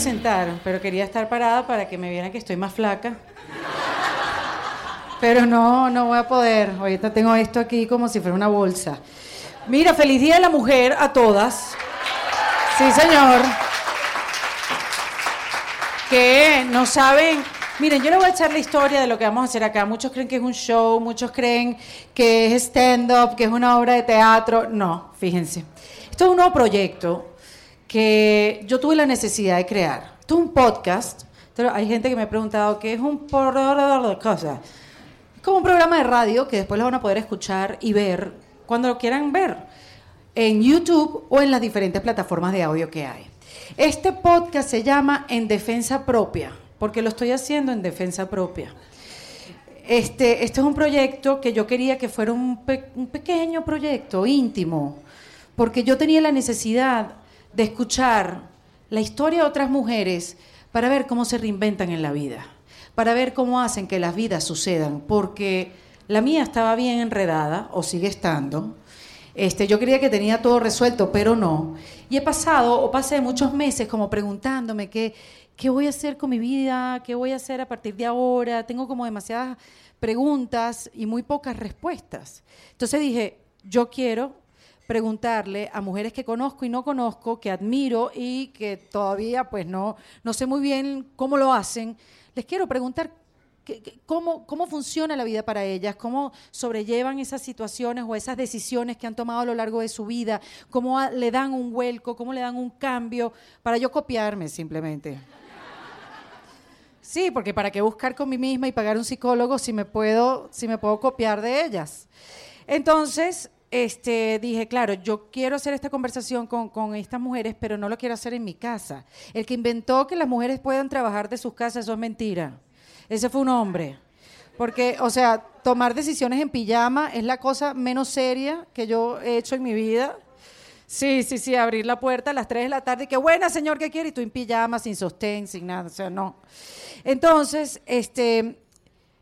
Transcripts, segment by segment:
sentar, pero quería estar parada para que me vieran que estoy más flaca. Pero no, no voy a poder. Ahorita tengo esto aquí como si fuera una bolsa. Mira, feliz Día de la Mujer a todas. Sí, señor. Que no saben. Miren, yo les voy a echar la historia de lo que vamos a hacer acá. Muchos creen que es un show, muchos creen que es stand-up, que es una obra de teatro. No, fíjense. Esto es un nuevo proyecto que yo tuve la necesidad de crear. Un podcast. Pero hay gente que me ha preguntado qué es un cosas. Es como un programa de radio que después lo van a poder escuchar y ver cuando lo quieran ver en YouTube o en las diferentes plataformas de audio que hay. Este podcast se llama En Defensa Propia, porque lo estoy haciendo en defensa propia. Este, este es un proyecto que yo quería que fuera un, un pequeño proyecto íntimo, porque yo tenía la necesidad de escuchar la historia de otras mujeres para ver cómo se reinventan en la vida, para ver cómo hacen que las vidas sucedan, porque la mía estaba bien enredada, o sigue estando. Este, yo creía que tenía todo resuelto, pero no. Y he pasado, o pasé muchos meses como preguntándome qué, qué voy a hacer con mi vida, qué voy a hacer a partir de ahora. Tengo como demasiadas preguntas y muy pocas respuestas. Entonces dije, yo quiero preguntarle a mujeres que conozco y no conozco, que admiro y que todavía pues no, no sé muy bien cómo lo hacen, les quiero preguntar cómo, cómo funciona la vida para ellas, cómo sobrellevan esas situaciones o esas decisiones que han tomado a lo largo de su vida, cómo le dan un vuelco, cómo le dan un cambio, para yo copiarme simplemente. Sí, porque para qué buscar con mí misma y pagar un psicólogo si me puedo, si me puedo copiar de ellas. Entonces, este, dije, claro, yo quiero hacer esta conversación con, estas mujeres, pero no lo quiero hacer en mi casa. El que inventó que las mujeres puedan trabajar de sus casas, eso es mentira. Ese fue un hombre. Porque, o sea, tomar decisiones en pijama es la cosa menos seria que yo he hecho en mi vida. Sí, sí, sí, abrir la puerta a las 3 de la tarde que buena, señor, ¿qué quiere? Y tú en pijama, sin sostén, sin nada, o sea, no. Entonces, este,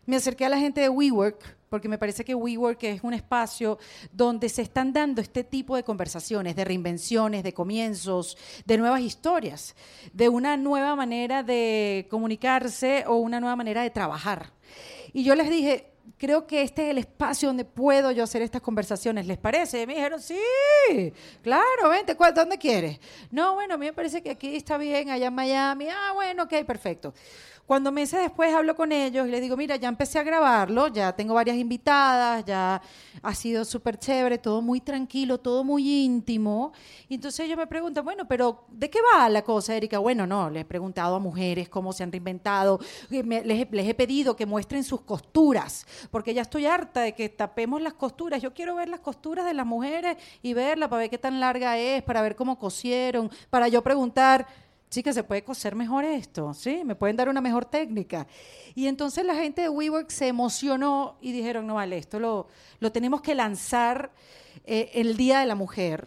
me acerqué a la gente de WeWork porque me parece que WeWork es un espacio donde se están dando este tipo de conversaciones, de reinvenciones, de comienzos, de nuevas historias, de una nueva manera de comunicarse o una nueva manera de trabajar. Y yo les dije, creo que este es el espacio donde puedo yo hacer estas conversaciones. ¿Les parece? Y me dijeron, sí, claro, vente, ¿dónde quieres? No, bueno, a mí me parece que aquí está bien, allá en Miami. Ah, bueno, ok, perfecto. Cuando meses después hablo con ellos y les digo, mira, ya empecé a grabarlo, ya tengo varias invitadas, ya ha sido súper chévere, todo muy tranquilo, todo muy íntimo. Y entonces ellos me preguntan, bueno, pero ¿de qué va la cosa, Erika? Bueno, no, les he preguntado a mujeres cómo se han reinventado, les, les he pedido que muestren sus costuras, porque ya estoy harta de que tapemos las costuras. Yo quiero ver las costuras de las mujeres y verla para ver qué tan larga es, para ver cómo cosieron, para yo preguntar chicas, ¿se puede coser mejor esto? ¿Sí? ¿Me pueden dar una mejor técnica? Y entonces la gente de WeWork se emocionó y dijeron, no vale, esto lo, lo tenemos que lanzar eh, el Día de la Mujer.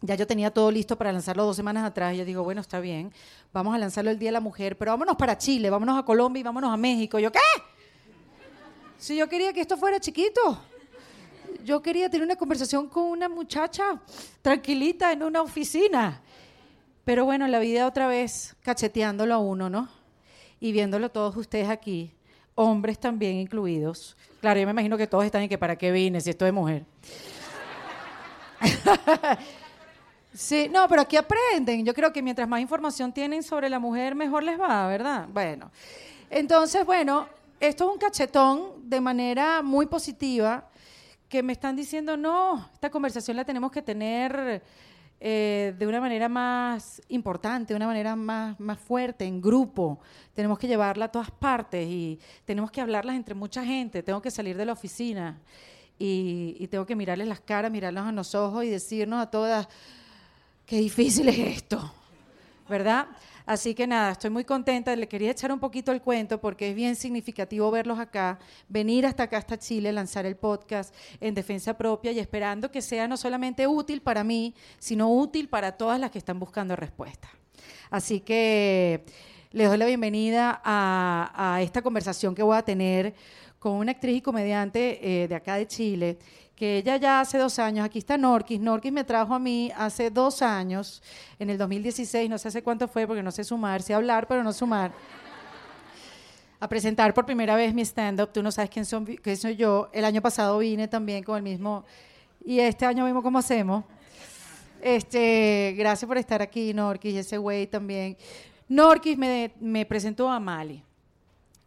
Ya yo tenía todo listo para lanzarlo dos semanas atrás. Yo digo, bueno, está bien, vamos a lanzarlo el Día de la Mujer, pero vámonos para Chile, vámonos a Colombia y vámonos a México. yo, ¿qué? Si yo quería que esto fuera chiquito. Yo quería tener una conversación con una muchacha tranquilita en una oficina. Pero bueno, la vida otra vez cacheteándolo a uno, ¿no? Y viéndolo todos ustedes aquí, hombres también incluidos. Claro, yo me imagino que todos están en que para qué vine si esto es mujer. sí, no, pero aquí aprenden. Yo creo que mientras más información tienen sobre la mujer, mejor les va, ¿verdad? Bueno, entonces, bueno, esto es un cachetón de manera muy positiva que me están diciendo, no, esta conversación la tenemos que tener eh, de una manera más importante, de una manera más, más fuerte, en grupo. Tenemos que llevarla a todas partes y tenemos que hablarlas entre mucha gente. Tengo que salir de la oficina y, y tengo que mirarles las caras, mirarlos a los ojos y decirnos a todas, qué difícil es esto, ¿verdad? Así que nada, estoy muy contenta. Le quería echar un poquito el cuento porque es bien significativo verlos acá, venir hasta acá, hasta Chile, lanzar el podcast en defensa propia y esperando que sea no solamente útil para mí, sino útil para todas las que están buscando respuesta. Así que les doy la bienvenida a, esta conversación que voy a tener con una actriz y comediante eh, de acá de Chile, que ella ya hace dos años, aquí está Norquis, Norquis me trajo a mí hace dos años, en el 2016, no sé hace cuánto fue porque no sé sumar, sé hablar, pero no sumar, a presentar por primera vez mi stand-up, tú no sabes quién, son, quién soy yo, el año pasado vine también con el mismo, y este año vimos cómo hacemos. Este, gracias por estar aquí, Norquis, ese güey también. Norquis me, me presentó a Mali.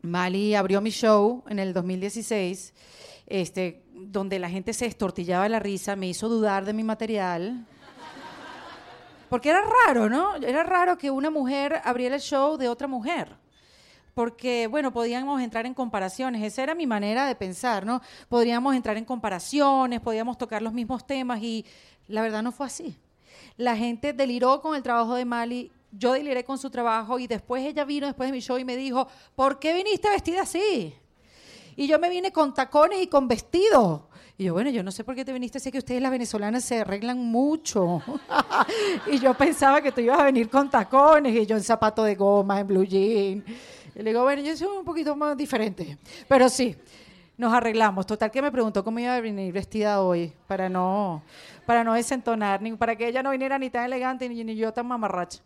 Mali abrió mi show en el 2016, este, donde la gente se estortillaba de la risa, me hizo dudar de mi material. Porque era raro, ¿no? Era raro que una mujer abriera el show de otra mujer. Porque, bueno, podíamos entrar en comparaciones, esa era mi manera de pensar, ¿no? Podríamos entrar en comparaciones, podíamos tocar los mismos temas y la verdad no fue así. La gente deliró con el trabajo de Mali yo deliré con su trabajo y después ella vino después de mi show y me dijo, ¿por qué viniste vestida así? Y yo me vine con tacones y con vestido. Y yo, bueno, yo no sé por qué te viniste, sé que ustedes las venezolanas se arreglan mucho. y yo pensaba que tú ibas a venir con tacones y yo en zapato de goma, en blue jean. Y le digo, bueno, yo soy un poquito más diferente. Pero sí, nos arreglamos. Total que me preguntó cómo iba a venir vestida hoy para no, para no desentonar, ni para que ella no viniera ni tan elegante ni, ni yo tan mamarracha.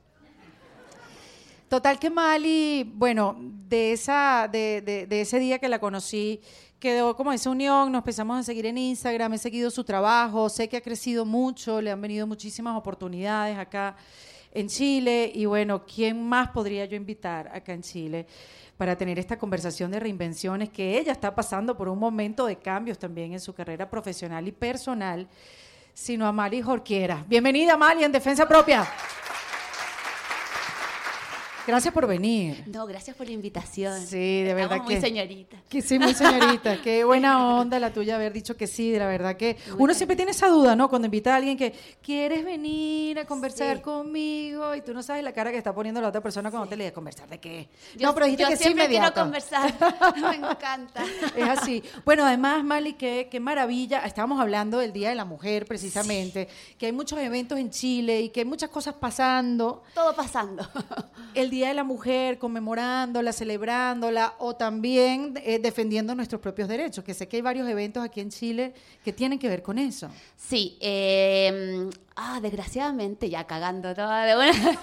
Total que Mali, bueno, de, esa, de, de, ese día que la conocí, quedó como esa unión, nos empezamos a seguir en Instagram, he seguido su trabajo, sé que ha crecido mucho, le han venido muchísimas oportunidades acá en Chile y bueno, ¿quién más podría yo invitar acá en Chile? para tener esta conversación de reinvenciones, que ella está pasando por un momento de cambios también en su carrera profesional y personal, sino a Mali Jorquiera. Bienvenida, Mali, en Defensa Propia. Gracias por venir. No, gracias por la invitación. Sí, de verdad muy señorita. Que sí, muy señorita. Qué buena onda la tuya haber dicho que sí, de la verdad que uno siempre tiene esa duda, ¿no? Cuando invita a alguien que quieres venir a conversar conmigo y tú no sabes la cara que está poniendo la otra persona cuando te le conversar de qué. no, pero dijiste que sí inmediato. quiero conversar. Me encanta. Es así. Bueno, además, Mali, qué, qué maravilla. Estábamos hablando del Día de la Mujer precisamente, que hay muchos eventos en Chile y que hay muchas cosas pasando. Todo pasando. El Día de la Mujer, conmemorándola, celebrándola, o también eh, defendiendo nuestros propios derechos, que sé que hay varios eventos aquí en Chile que tienen que ver con eso. Sí, eh, ah, desgraciadamente, ya cagando toda de buena.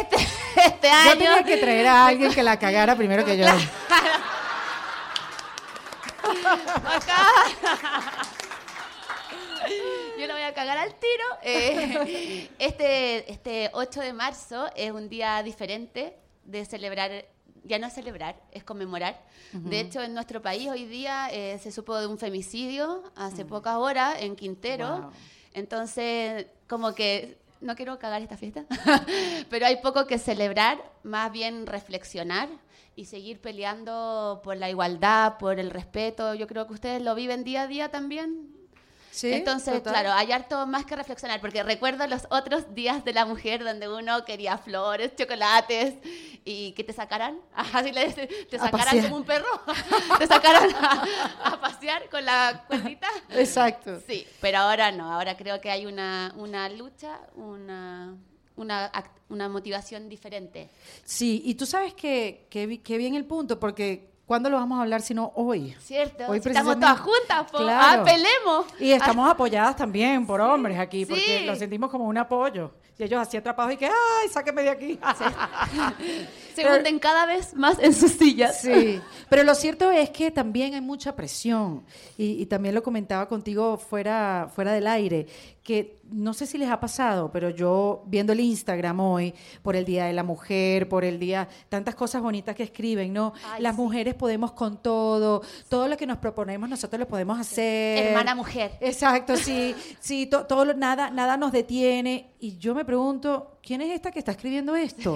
este, este año. Yo tenía que traer a alguien que la cagara primero que yo. yo lo voy a cagar al tiro. Eh, este, este 8 de marzo es un día diferente de celebrar, ya no es celebrar, es conmemorar. De hecho, en nuestro país hoy día eh, se supo de un femicidio hace mm. pocas horas en Quintero. Entonces, como que no quiero cagar esta fiesta, pero hay poco que celebrar, más bien reflexionar y seguir peleando por la igualdad, por el respeto. Yo creo que ustedes lo viven día a día también, entonces, claro, hay harto más que reflexionar, porque recuerdo los otros días de la mujer donde uno quería flores, chocolates y que te sacaran, así le te sacaran como un perro, te sacaran a, pasear con la cuentita. Exacto. Sí, pero ahora no, ahora creo que hay una, una lucha, una, una, una motivación diferente. Sí, y tú sabes que, que, que bien el punto, porque ¿Cuándo lo vamos a hablar sino hoy? Cierto, hoy estamos todas juntas, pues. apelemos. Y estamos apoyadas también por hombres aquí, porque lo sentimos como un apoyo. Y ellos así atrapados y que, ¡ay, sáqueme de aquí! Se hunden cada vez más en sus sillas. Sí, pero lo cierto es que también hay mucha presión. Y, y también lo comentaba contigo fuera, fuera del aire, que no sé si les ha pasado, pero yo viendo el Instagram hoy, por el Día de la Mujer, por el Día, tantas cosas bonitas que escriben, ¿no? Las mujeres podemos con todo, todo lo que nos proponemos nosotros lo podemos hacer. Hermana mujer. Exacto, sí, sí, todo, nada, nada nos detiene. Y yo me pregunto, ¿quién es esta que está escribiendo esto?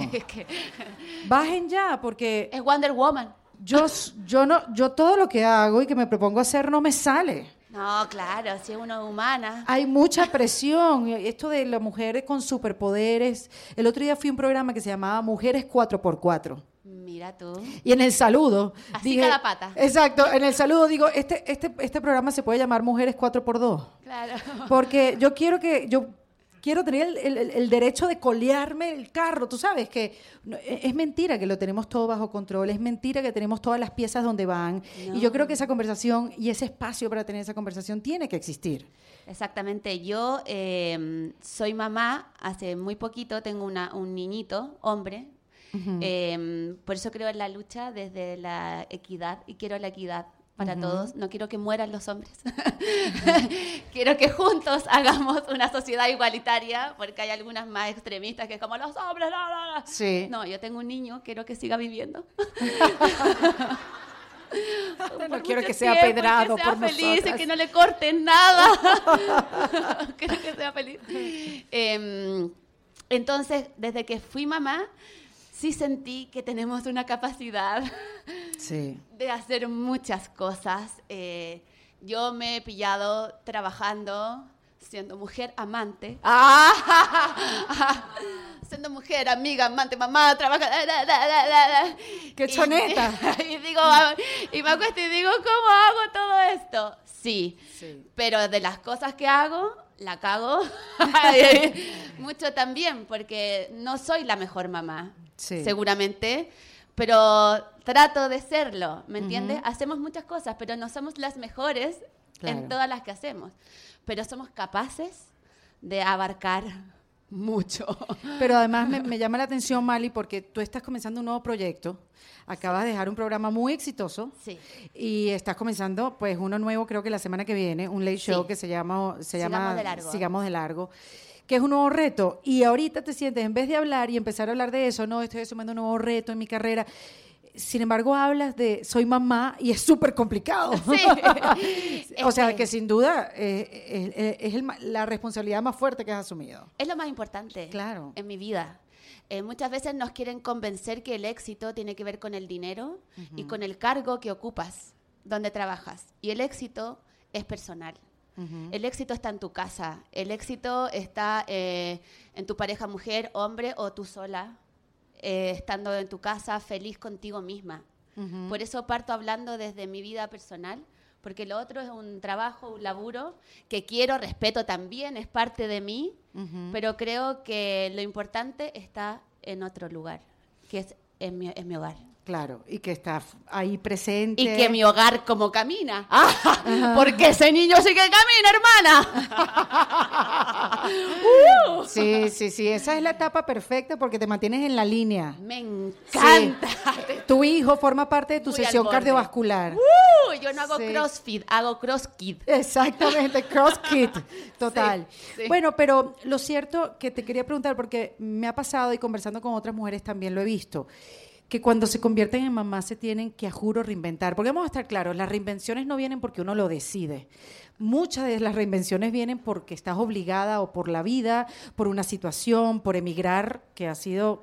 Bajen ya, porque... Es Wonder Woman. Yo, yo, no, yo todo lo que hago y que me propongo hacer no me sale. No, claro, si es una humana. Hay mucha presión. Esto de las mujeres con superpoderes. El otro día fui a un programa que se llamaba Mujeres 4x4. Mira tú. Y en el saludo. Así cada pata. Exacto, en el saludo digo, este, este, este programa se puede llamar Mujeres 4x2. Claro. Porque yo quiero que. Yo quiero tener el, el- el derecho de colearme el carro. Tú sabes que no, e- es mentira que lo tenemos todo bajo control, es mentira que tenemos todas las piezas donde van. Y yo creo que esa conversación y ese espacio para tener esa conversación tiene que existir. Exactamente, yo eh, soy mamá hace muy poquito, tengo una, un niñito, hombre, Eh, por eso creo en la lucha desde la equidad y quiero la equidad para todos, no quiero que mueran los hombres, quiero que juntos hagamos una sociedad igualitaria, porque hay algunas más extremistas que es como los hombres, no, no, no. Sí. No, yo tengo un niño, quiero que siga viviendo. No quiero que sea tiempo pedrado que sea por feliz y que no le corten nada. quiero que sea feliz. Em, entonces, desde que fui mamá, sí sentí que tenemos una capacidad Sí. de hacer muchas cosas. Eh, yo me he pillado trabajando, siendo mujer amante. ¡Ah! siendo mujer, amiga, amante, mamá, trabaja. ¡Qué Y- choneta! Y, digo, ah, y me acuesto y digo, ¿cómo hago todo esto? Sí, Sí. pero de las cosas que hago, la cago mucho también, porque no soy la mejor mamá, Sí. seguramente, pero trato de serlo, ¿me entiendes? Hacemos muchas cosas, pero no somos las mejores Claro. en todas las que hacemos, pero somos capaces de abarcar mucho. Pero además me, me llama la atención, Mali, porque tú estás comenzando un nuevo proyecto. Acabas de dejar un programa muy exitoso. Sí. Y estás comenzando, pues, uno nuevo, creo que la semana que viene, un late show Sí. que se llama, se Sigamos llama de largo. Sigamos de largo, que es un nuevo reto. Y ahorita te sientes, en vez de hablar y empezar a hablar de eso, no, estoy asumiendo un nuevo reto en mi carrera. Sin embargo, hablas de soy mamá y es súper complicado. Sí. o sea, Es que sin duda eh, eh, es el ma- la responsabilidad más fuerte que has asumido. Es lo más importante Claro. en mi vida. Eh, muchas veces nos quieren convencer que el éxito tiene que ver con el dinero y con el cargo que ocupas, donde trabajas. Y el éxito es personal. El éxito está en tu casa. El éxito está eh, en tu pareja mujer, hombre o tú sola, eh, estando en tu casa feliz contigo misma. Por eso parto hablando desde mi vida personal, porque lo otro es un trabajo, un laburo que quiero, respeto también, es parte de mí, pero creo que lo importante está en otro lugar, que es en mi, en mi hogar. Claro, y que está ahí presente. Y que mi hogar como camina. ¡Ah! Porque ese niño sí que camina, hermana. Uh. Sí, sí, sí, esa es la etapa perfecta porque te mantienes en la línea. Me encanta. Tu hijo forma parte de tu Muy sesión cardiovascular. Uh, yo no hago Sí. crossfit, hago crosskid. Exactamente, CrossKit, total. Sí. Bueno, pero lo cierto que te quería preguntar, porque me ha pasado y conversando con otras mujeres también lo he visto, que cuando se convierten en mamás se tienen que, a juro, reinventar. Porque vamos a estar claros, las reinvenciones no vienen porque uno lo decide. Muchas de las reinvenciones vienen porque estás obligada o por la vida, por una situación, por emigrar, que ha sido...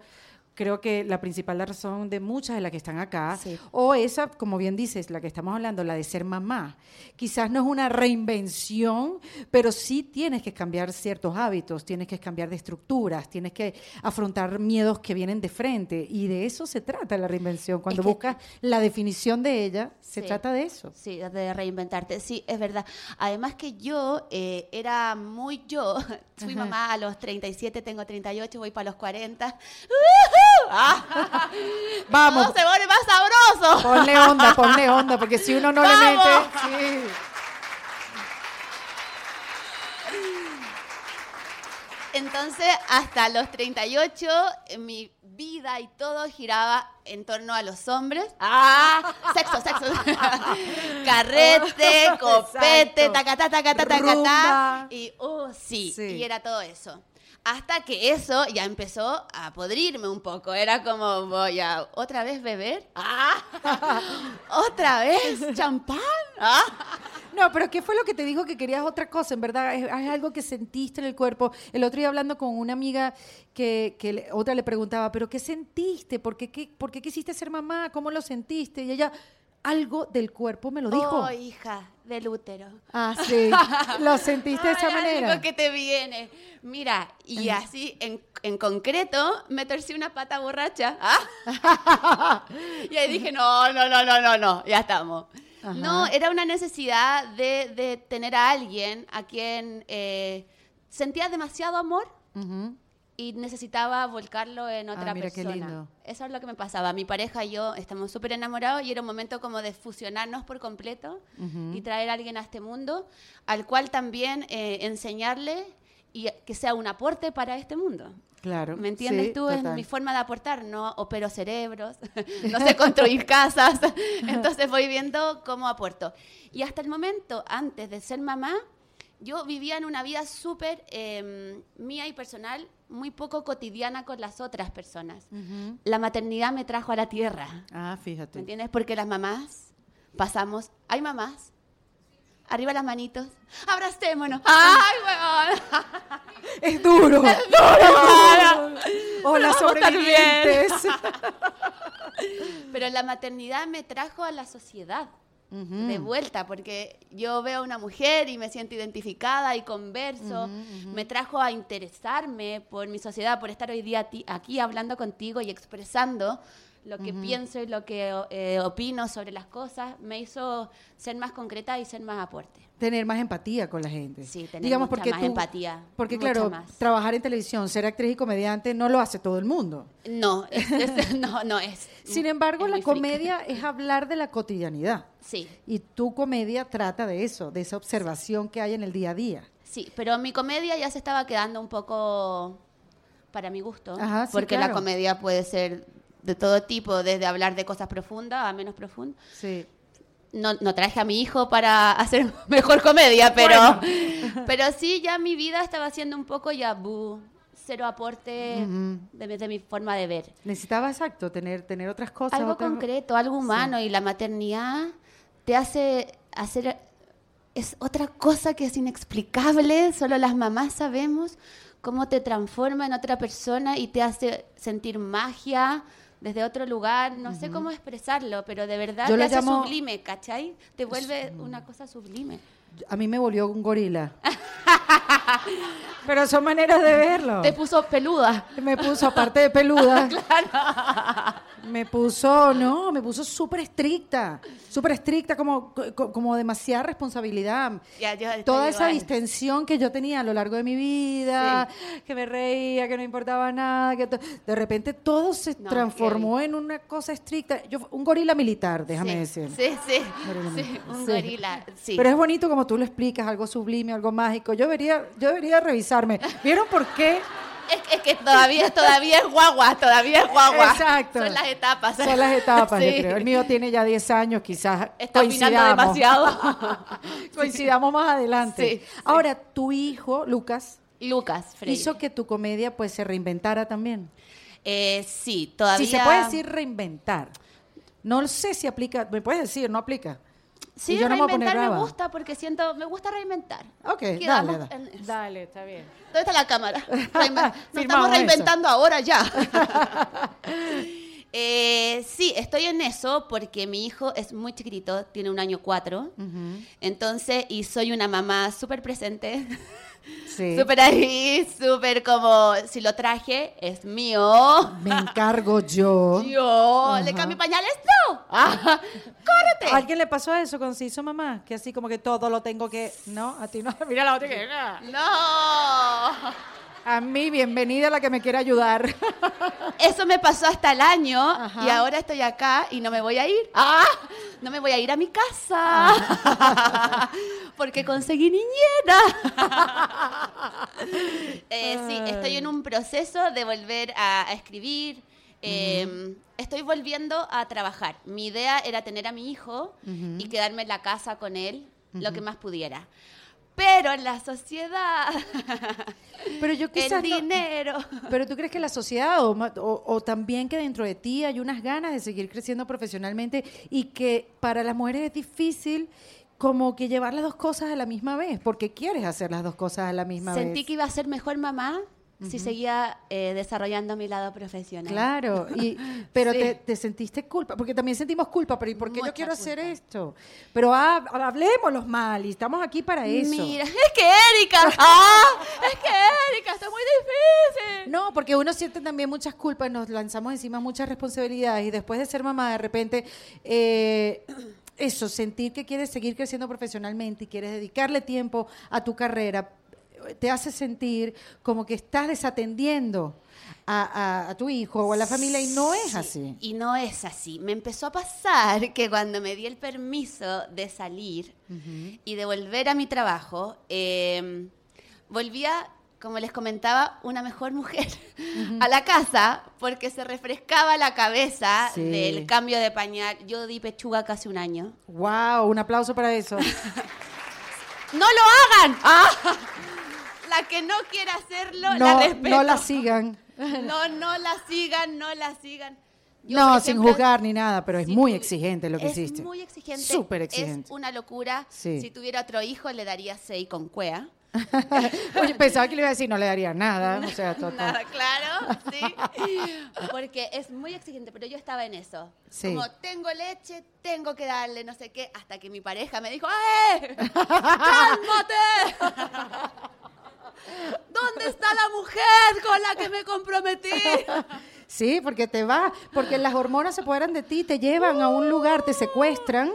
Creo que la principal razón de muchas de las que están acá, Sí. o esa, como bien dices, la que estamos hablando, la de ser mamá. Quizás no es una reinvención, pero sí tienes que cambiar ciertos hábitos, tienes que cambiar de estructuras, tienes que afrontar miedos que vienen de frente. Y de eso se trata la reinvención. Cuando que- buscas la definición de ella, se Sí. trata de eso. Sí, de reinventarte. Sí, es verdad. Además que yo eh, era muy yo. Fui mamá a los 37, tengo 38, voy para los 40. ¡Uhú! ¡Ah! Vamos. Todo se pone más sabroso. Ponle onda, ponle onda, porque si uno no le ¡Vamos! mete... sí. Entonces, hasta los 38, eh, mi vida y todo giraba en torno a los hombres. ¡Ah! Sexo, sexo. Carrete, copete, tacatá, tacatá, tacatá. Y, oh, sí, Sí. y era todo eso. Hasta que eso ya empezó a podrirme un poco. Era como, voy a otra vez beber. ¡Ah! ¿Otra vez? ¿Champán? ¡Ah! No, pero ¿qué fue lo que te dijo que querías otra cosa? En verdad, es, es algo que sentiste en el cuerpo. El otro día hablando con una amiga que, que le- otra le preguntaba, ¿pero qué sentiste? ¿Por qué, qué- ¿Por qué quisiste ser mamá? ¿Cómo lo sentiste? Y ella, algo del cuerpo me lo dijo. Oh, hija, del útero. Ah, sí. ¿Lo sentiste de esa Ay, manera? Algo que te viene. Mira, y así en, en concreto me torcí una pata borracha. ¿ah? y ahí dije, no, no, no, no, no, no, ya estamos. No, era una necesidad de, de tener a alguien a quien eh, sentía demasiado amor Ujú. Y necesitaba volcarlo en otra Ah, mira qué persona. lindo. Eso es lo que me pasaba. Mi pareja y yo estamos súper enamorados y era un momento como de fusionarnos por completo y traer a alguien a este mundo, al cual también eh, enseñarle y que sea un aporte para este mundo. Claro. ¿Me entiendes Sí, tú? Es total. mi forma de aportar, no opero cerebros, no sé construir casas, entonces voy viendo cómo aporto. Y hasta el momento, antes de ser mamá, yo vivía en una vida súper eh, mía y personal, muy poco cotidiana con las otras personas. La maternidad me trajo a la tierra, Ah, ¿me fíjate. entiendes? Porque las mamás pasamos, hay mamás, arriba las manitos, abracémonos, ¡ay, weón! Es duro. Hola, Vamos a estar bien. sobrevivientes. Pero la maternidad me trajo a la sociedad. De vuelta, porque yo veo a una mujer y me siento identificada y converso, me trajo a interesarme por mi sociedad, por estar hoy día aquí hablando contigo y expresando lo que pienso y lo que eh, opino sobre las cosas, me hizo ser más concreta y ser más aporte. Tener más empatía con la gente. Sí, tener Digamos, mucha porque más tú- empatía, Porque claro, más. trabajar en televisión, ser actriz y comediante no lo hace todo el mundo. No, es, es- no, no es. Sin embargo, es la comedia es hablar de la cotidianidad. Sí. Y tu comedia trata de eso, de esa observación que hay en el día a día. Sí, pero mi comedia ya se estaba quedando un poco para mi gusto, Ajá, sí, porque claro. la comedia puede ser de todo tipo, desde hablar de cosas profundas a menos profundas. Sí. No, no traje a mi hijo para hacer mejor comedia, pero, pero sí, ya mi vida estaba siendo un poco ya, bu, cero aporte de, mi- de mi forma de ver. Necesitaba, exacto, tener, tener otras cosas. Algo otras- concreto, algo humano, y la maternidad te hace hacer es otra cosa que es inexplicable, solo las mamás sabemos cómo te transforma en otra persona y te hace sentir magia desde otro lugar, no sé cómo expresarlo, pero de verdad Yo te hace llamo- sublime, ¿cachai? Te vuelve una cosa sublime. A mí me volvió un gorila. Pero son maneras de verlo. Te puso peluda. Me puso, aparte de peluda, me puso, no, me puso súper estricta, súper estricta, como, co- como demasiada responsabilidad. Ya, yo Toda esa igual. distensión que yo tenía a lo largo de mi vida, que me reía, que no importaba nada, que de repente todo se No, transformó en una cosa estricta. Yo, un gorila militar, déjame sí, decir. Sí, sí, Gorila sí, un Sí. gorila, sí. Pero es bonito como tú lo explicas, algo sublime, algo mágico. Yo debería, yo debería revisarme. ¿Vieron por qué? Es, es que todavía, todavía es guagua, todavía es guagua. Exacto. Son las etapas. Son las etapas, yo creo. El mío tiene ya 10 años, quizás Está coincidamos. demasiado. coincidamos más adelante. Sí. Ahora, tu hijo, Lucas, Lucas Freire. hizo que tu comedia pues se reinventara también. Eh, sí, todavía. Si se puede decir reinventar. No sé si aplica, me puedes decir, no aplica. Sí, yo no me voy a poner reinventar me gusta porque siento, me gusta reinventar. Ok, Quedamos dale, dale. en eso. Dale, está bien. ¿Dónde está la cámara? Nos estamos eso. reinventando ahora ya. Eh, sí, estoy en eso porque mi hijo es muy chiquitito, tiene un año cuatro. Entonces, y soy una mamá súper presente. Sí. Súper ahí, súper como, si lo traje, es mío. Me encargo yo. Yo, ¿le cambio pañales? No. Ah, ¡Córrete! ¿A alguien le pasó eso cuando se hizo mamá? Que así como que todo lo tengo que... No, a ti no. Mira la otra que... No. A mí, bienvenida la que me quiera ayudar. Eso me pasó hasta el año Ajá. y ahora estoy acá y no me voy a ir. ¡Ah! No me voy a ir a mi casa. Porque conseguí niñera. Eh, sí, estoy en un proceso de volver a, a escribir. Eh, Estoy volviendo a trabajar. Mi idea era tener a mi hijo y quedarme en la casa con él lo que más pudiera. Pero en la sociedad, Pero yo el quizás no- dinero. Pero tú crees que la sociedad o, o- o también que dentro de ti hay unas ganas de seguir creciendo profesionalmente y que para las mujeres es difícil como que llevar las dos cosas a la misma vez, porque quieres hacer las dos cosas a la misma Sentí vez. que iba a ser mejor mamá si seguía eh, desarrollando mi lado profesional. Claro, y, pero Sí. te, te sentiste culpa, porque también sentimos culpa, pero ¿y por qué yo quiero hacer esto? Pero hab- hablemoslos mal y estamos aquí para eso. Mira, es que Erika, ¡ah! es que Erika, está muy difícil. No, porque uno siente también muchas culpas, nos lanzamos encima muchas responsabilidades y después de ser mamá, de repente, eh, eso, sentir que quieres seguir creciendo profesionalmente y quieres dedicarle tiempo a tu carrera, te hace sentir como que estás desatendiendo a, a- a tu hijo o a la familia y no es Sí, así. Y no es así. Me empezó a pasar que cuando me di el permiso de salir y de volver a mi trabajo, eh, volvía, como les comentaba, una mejor mujer a la casa porque se refrescaba la cabeza Sí. del cambio de pañal. Yo di pechuga casi un año. Wow, un aplauso para eso. ¡No lo hagan! Ah. La que no quiera hacerlo, la No, respeto. no la sigan. No, no la sigan, no la sigan. Yo, no, sin juzgar ni nada, pero es si muy exigente lo que es hiciste. muy exigente. Súper exigente. Es una locura. Sí. Si tuviera otro hijo, le daría seis con cuea. Oye, pensaba que le iba a decir no le daría nada. O sea, total. Nada, claro, sí. Porque es muy exigente, pero yo estaba en eso. Sí. Como tengo leche, tengo que darle no sé qué, hasta que mi pareja me dijo, ¡eh! ¡Cálmate! ¿Dónde está la mujer con la que me comprometí? Sí, porque te va, porque las hormonas se apoderan de ti, te llevan a un lugar, te secuestran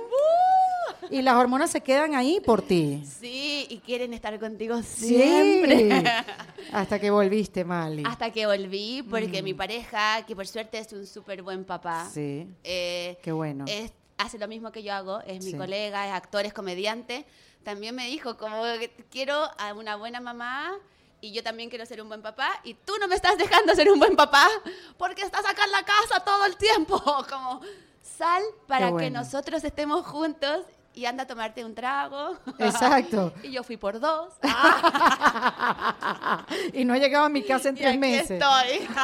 y las hormonas se quedan ahí por ti. Sí, y quieren estar contigo Sí. siempre. Hasta que volviste, Mali. Hasta que volví, porque mi pareja, que por suerte es un súper buen papá, Sí. eh, Qué bueno. es- hace lo mismo que yo hago, es mi Sí. colega, es actor, es comediante. También me dijo, como quiero a una buena mamá y yo también quiero ser un buen papá y tú no me estás dejando ser un buen papá porque estás acá en la casa todo el tiempo. Como sal para que nosotros estemos juntos y anda a tomarte un trago. Exacto. y yo fui por dos. y no he llegado a mi casa en Y tres aquí meses. estoy.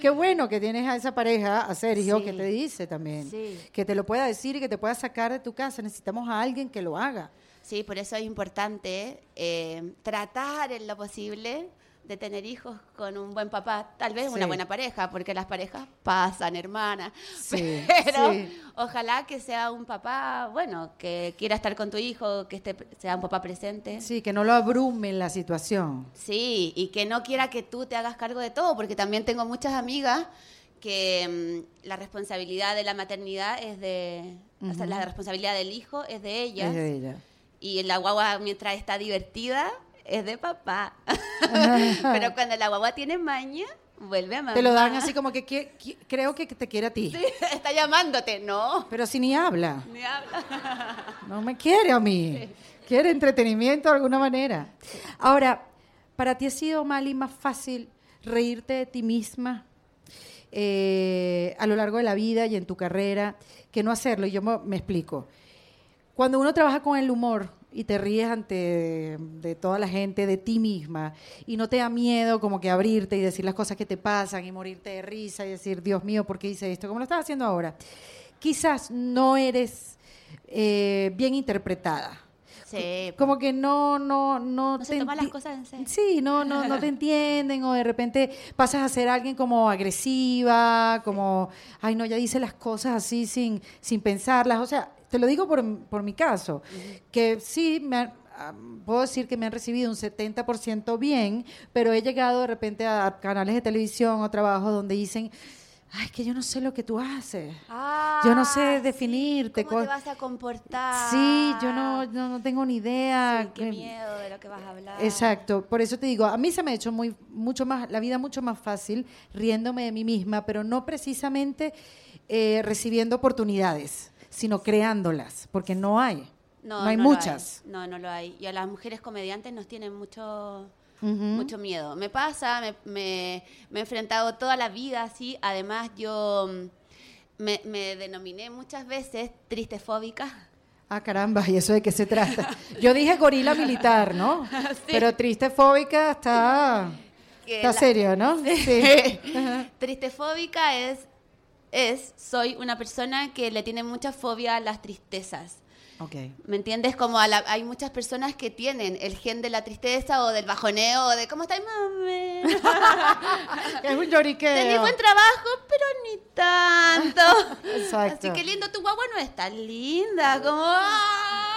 Qué bueno que tienes a esa pareja, a Sergio, Sí. que te dice también. Sí. Que te lo pueda decir y que te pueda sacar de tu casa. Necesitamos a alguien que lo haga. Sí, por eso es importante eh, tratar en lo posible de tener hijos con un buen papá, tal vez Sí. una buena pareja, porque las parejas pasan, hermana. Sí, Pero sí. ojalá que sea un papá, bueno, que quiera estar con tu hijo, que esté, sea un papá presente. Sí, que no lo abrume la situación. Sí, y que no quiera que tú te hagas cargo de todo, porque también tengo muchas amigas que mm, la responsabilidad de la maternidad es de, o sea, la responsabilidad del hijo es de ellas. Es de ella. Y la guagua, mientras está divertida, es de papá. Pero cuando la guagua tiene maña, vuelve a mamá. Te lo dan así como que creo que te quiere a ti. Sí, está llamándote. No. Pero si ni habla. Ni habla. No me quiere a mí. Quiere entretenimiento de alguna manera. Ahora, ¿para ti ha sido, Mali, más fácil reírte de ti misma eh, a lo largo de la vida y en tu carrera que no hacerlo? Y yo me, me explico. Cuando uno trabaja con el humor y te ríes ante de toda la gente, de ti misma, y no te da miedo como que abrirte y decir las cosas que te pasan y morirte de risa y decir, Dios mío, ¿por qué hice esto? Como lo estás haciendo ahora. Quizás no eres eh, bien interpretada. Sí. Como que no, no, no. No se te toman las cosas en serio. Sí, no, no, no te entienden o de repente pasas a ser alguien como agresiva, como, ay no, ya dice las cosas así sin, sin pensarlas. O sea, te lo digo por, por mi caso, que sí, me ah, puedo decir que me han recibido un 70% bien, pero he llegado de repente a canales de televisión o trabajos donde dicen, ay, que yo no sé lo que tú haces. Yo no sé Ah, definirte, ¿Cómo te vas a comportar? Sí, yo no, no, no tengo ni idea. Sí, qué miedo de lo que vas a hablar. Exacto, por eso te digo, a mí se me ha hecho muy, mucho más, la vida mucho más fácil riéndome de mí misma, pero no precisamente eh, recibiendo oportunidades, sino creándolas, porque no hay, no, hay muchas. No, no lo hay. Y a las mujeres comediantes nos tienen mucho, mucho miedo. Me pasa, me, me- me he enfrentado toda la vida así. Además, yo mm, me, me denominé muchas veces tristefóbica. Ah, caramba, ¿y eso de qué se trata? Yo dije gorila militar, ¿no? Sí. Pero triste fóbica está, está la- serio, ¿no? Sí. Tristefóbica es, es, soy una persona que le tiene mucha fobia a las tristezas. Ok. ¿Me entiendes? Como a la- hay muchas personas que tienen el gen de la tristeza o del bajoneo o de ¿cómo estáis, mami? Es un lloriqueo. Tenés buen trabajo, pero ni tanto. Exacto. Así que lindo, tu guagua no es tan linda, como ¡ah!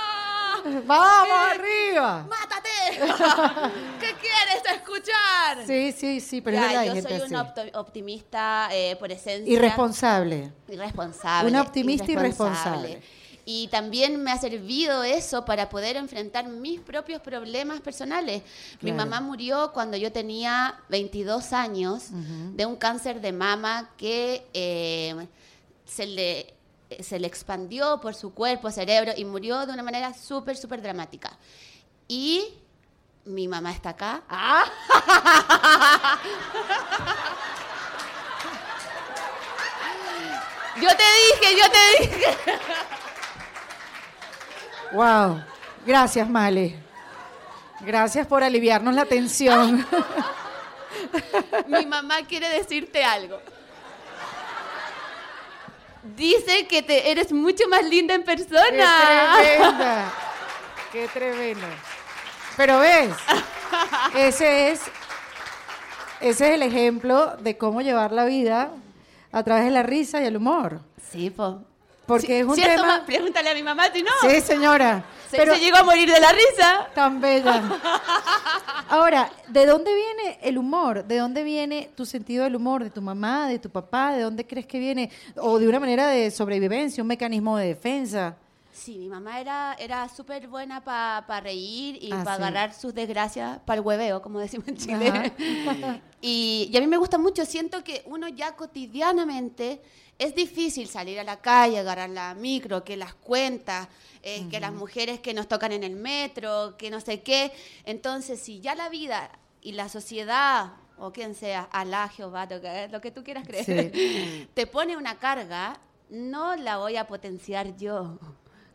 ¡Vamos arriba! ¡Mátate! ¿Qué quieres escuchar? Sí, sí, sí, pero Ya, es verdad, hay yo gente soy así. una optimista eh, por esencia. Irresponsable. Irresponsable. Una optimista irresponsable. Y también me ha servido eso para poder enfrentar mis propios problemas personales. Mi mamá murió cuando yo tenía 22 años de un cáncer de mama que eh, se le se le expandió por su cuerpo, cerebro y murió de una manera súper, súper dramática. Y mi mamá está acá. ¡Ah! Yo te dije, yo te dije. Wow. Gracias, Male. Gracias por aliviarnos la tensión. Mi mamá quiere decirte algo. Dice que te eres mucho más linda en ¡Qué persona. tremenda! ¡Qué tremendo! Pero ves, ese es, ese es el ejemplo de cómo llevar la vida a través de la risa y el humor. Sí, po. Porque Sí, es un ¿cierto, tema... ma? Pregúntale a mi mamá si no. Sí, señora. Se, Pero se llegó a morir de la risa. tan bella. Ahora, ¿de dónde viene el humor? ¿De dónde viene tu sentido del humor? ¿De tu mamá, de tu papá? ¿De dónde crees que viene? ¿O de una manera de sobrevivencia, un mecanismo de defensa? Sí, mi mamá era, era súper buena para reír y Ah, para sí. agarrar sus desgracias para el hueveo, como decimos en Chile. Y, y a mí me gusta mucho, siento que uno ya cotidianamente es difícil salir a la calle, agarrar la micro, que las cuentas, eh, que las mujeres que nos tocan en el metro, que no sé qué. Entonces, si ya la vida y la sociedad, o quien sea, Alá, Jehová, lo que, tú quieras creer, te pone una carga, no la voy a potenciar yo.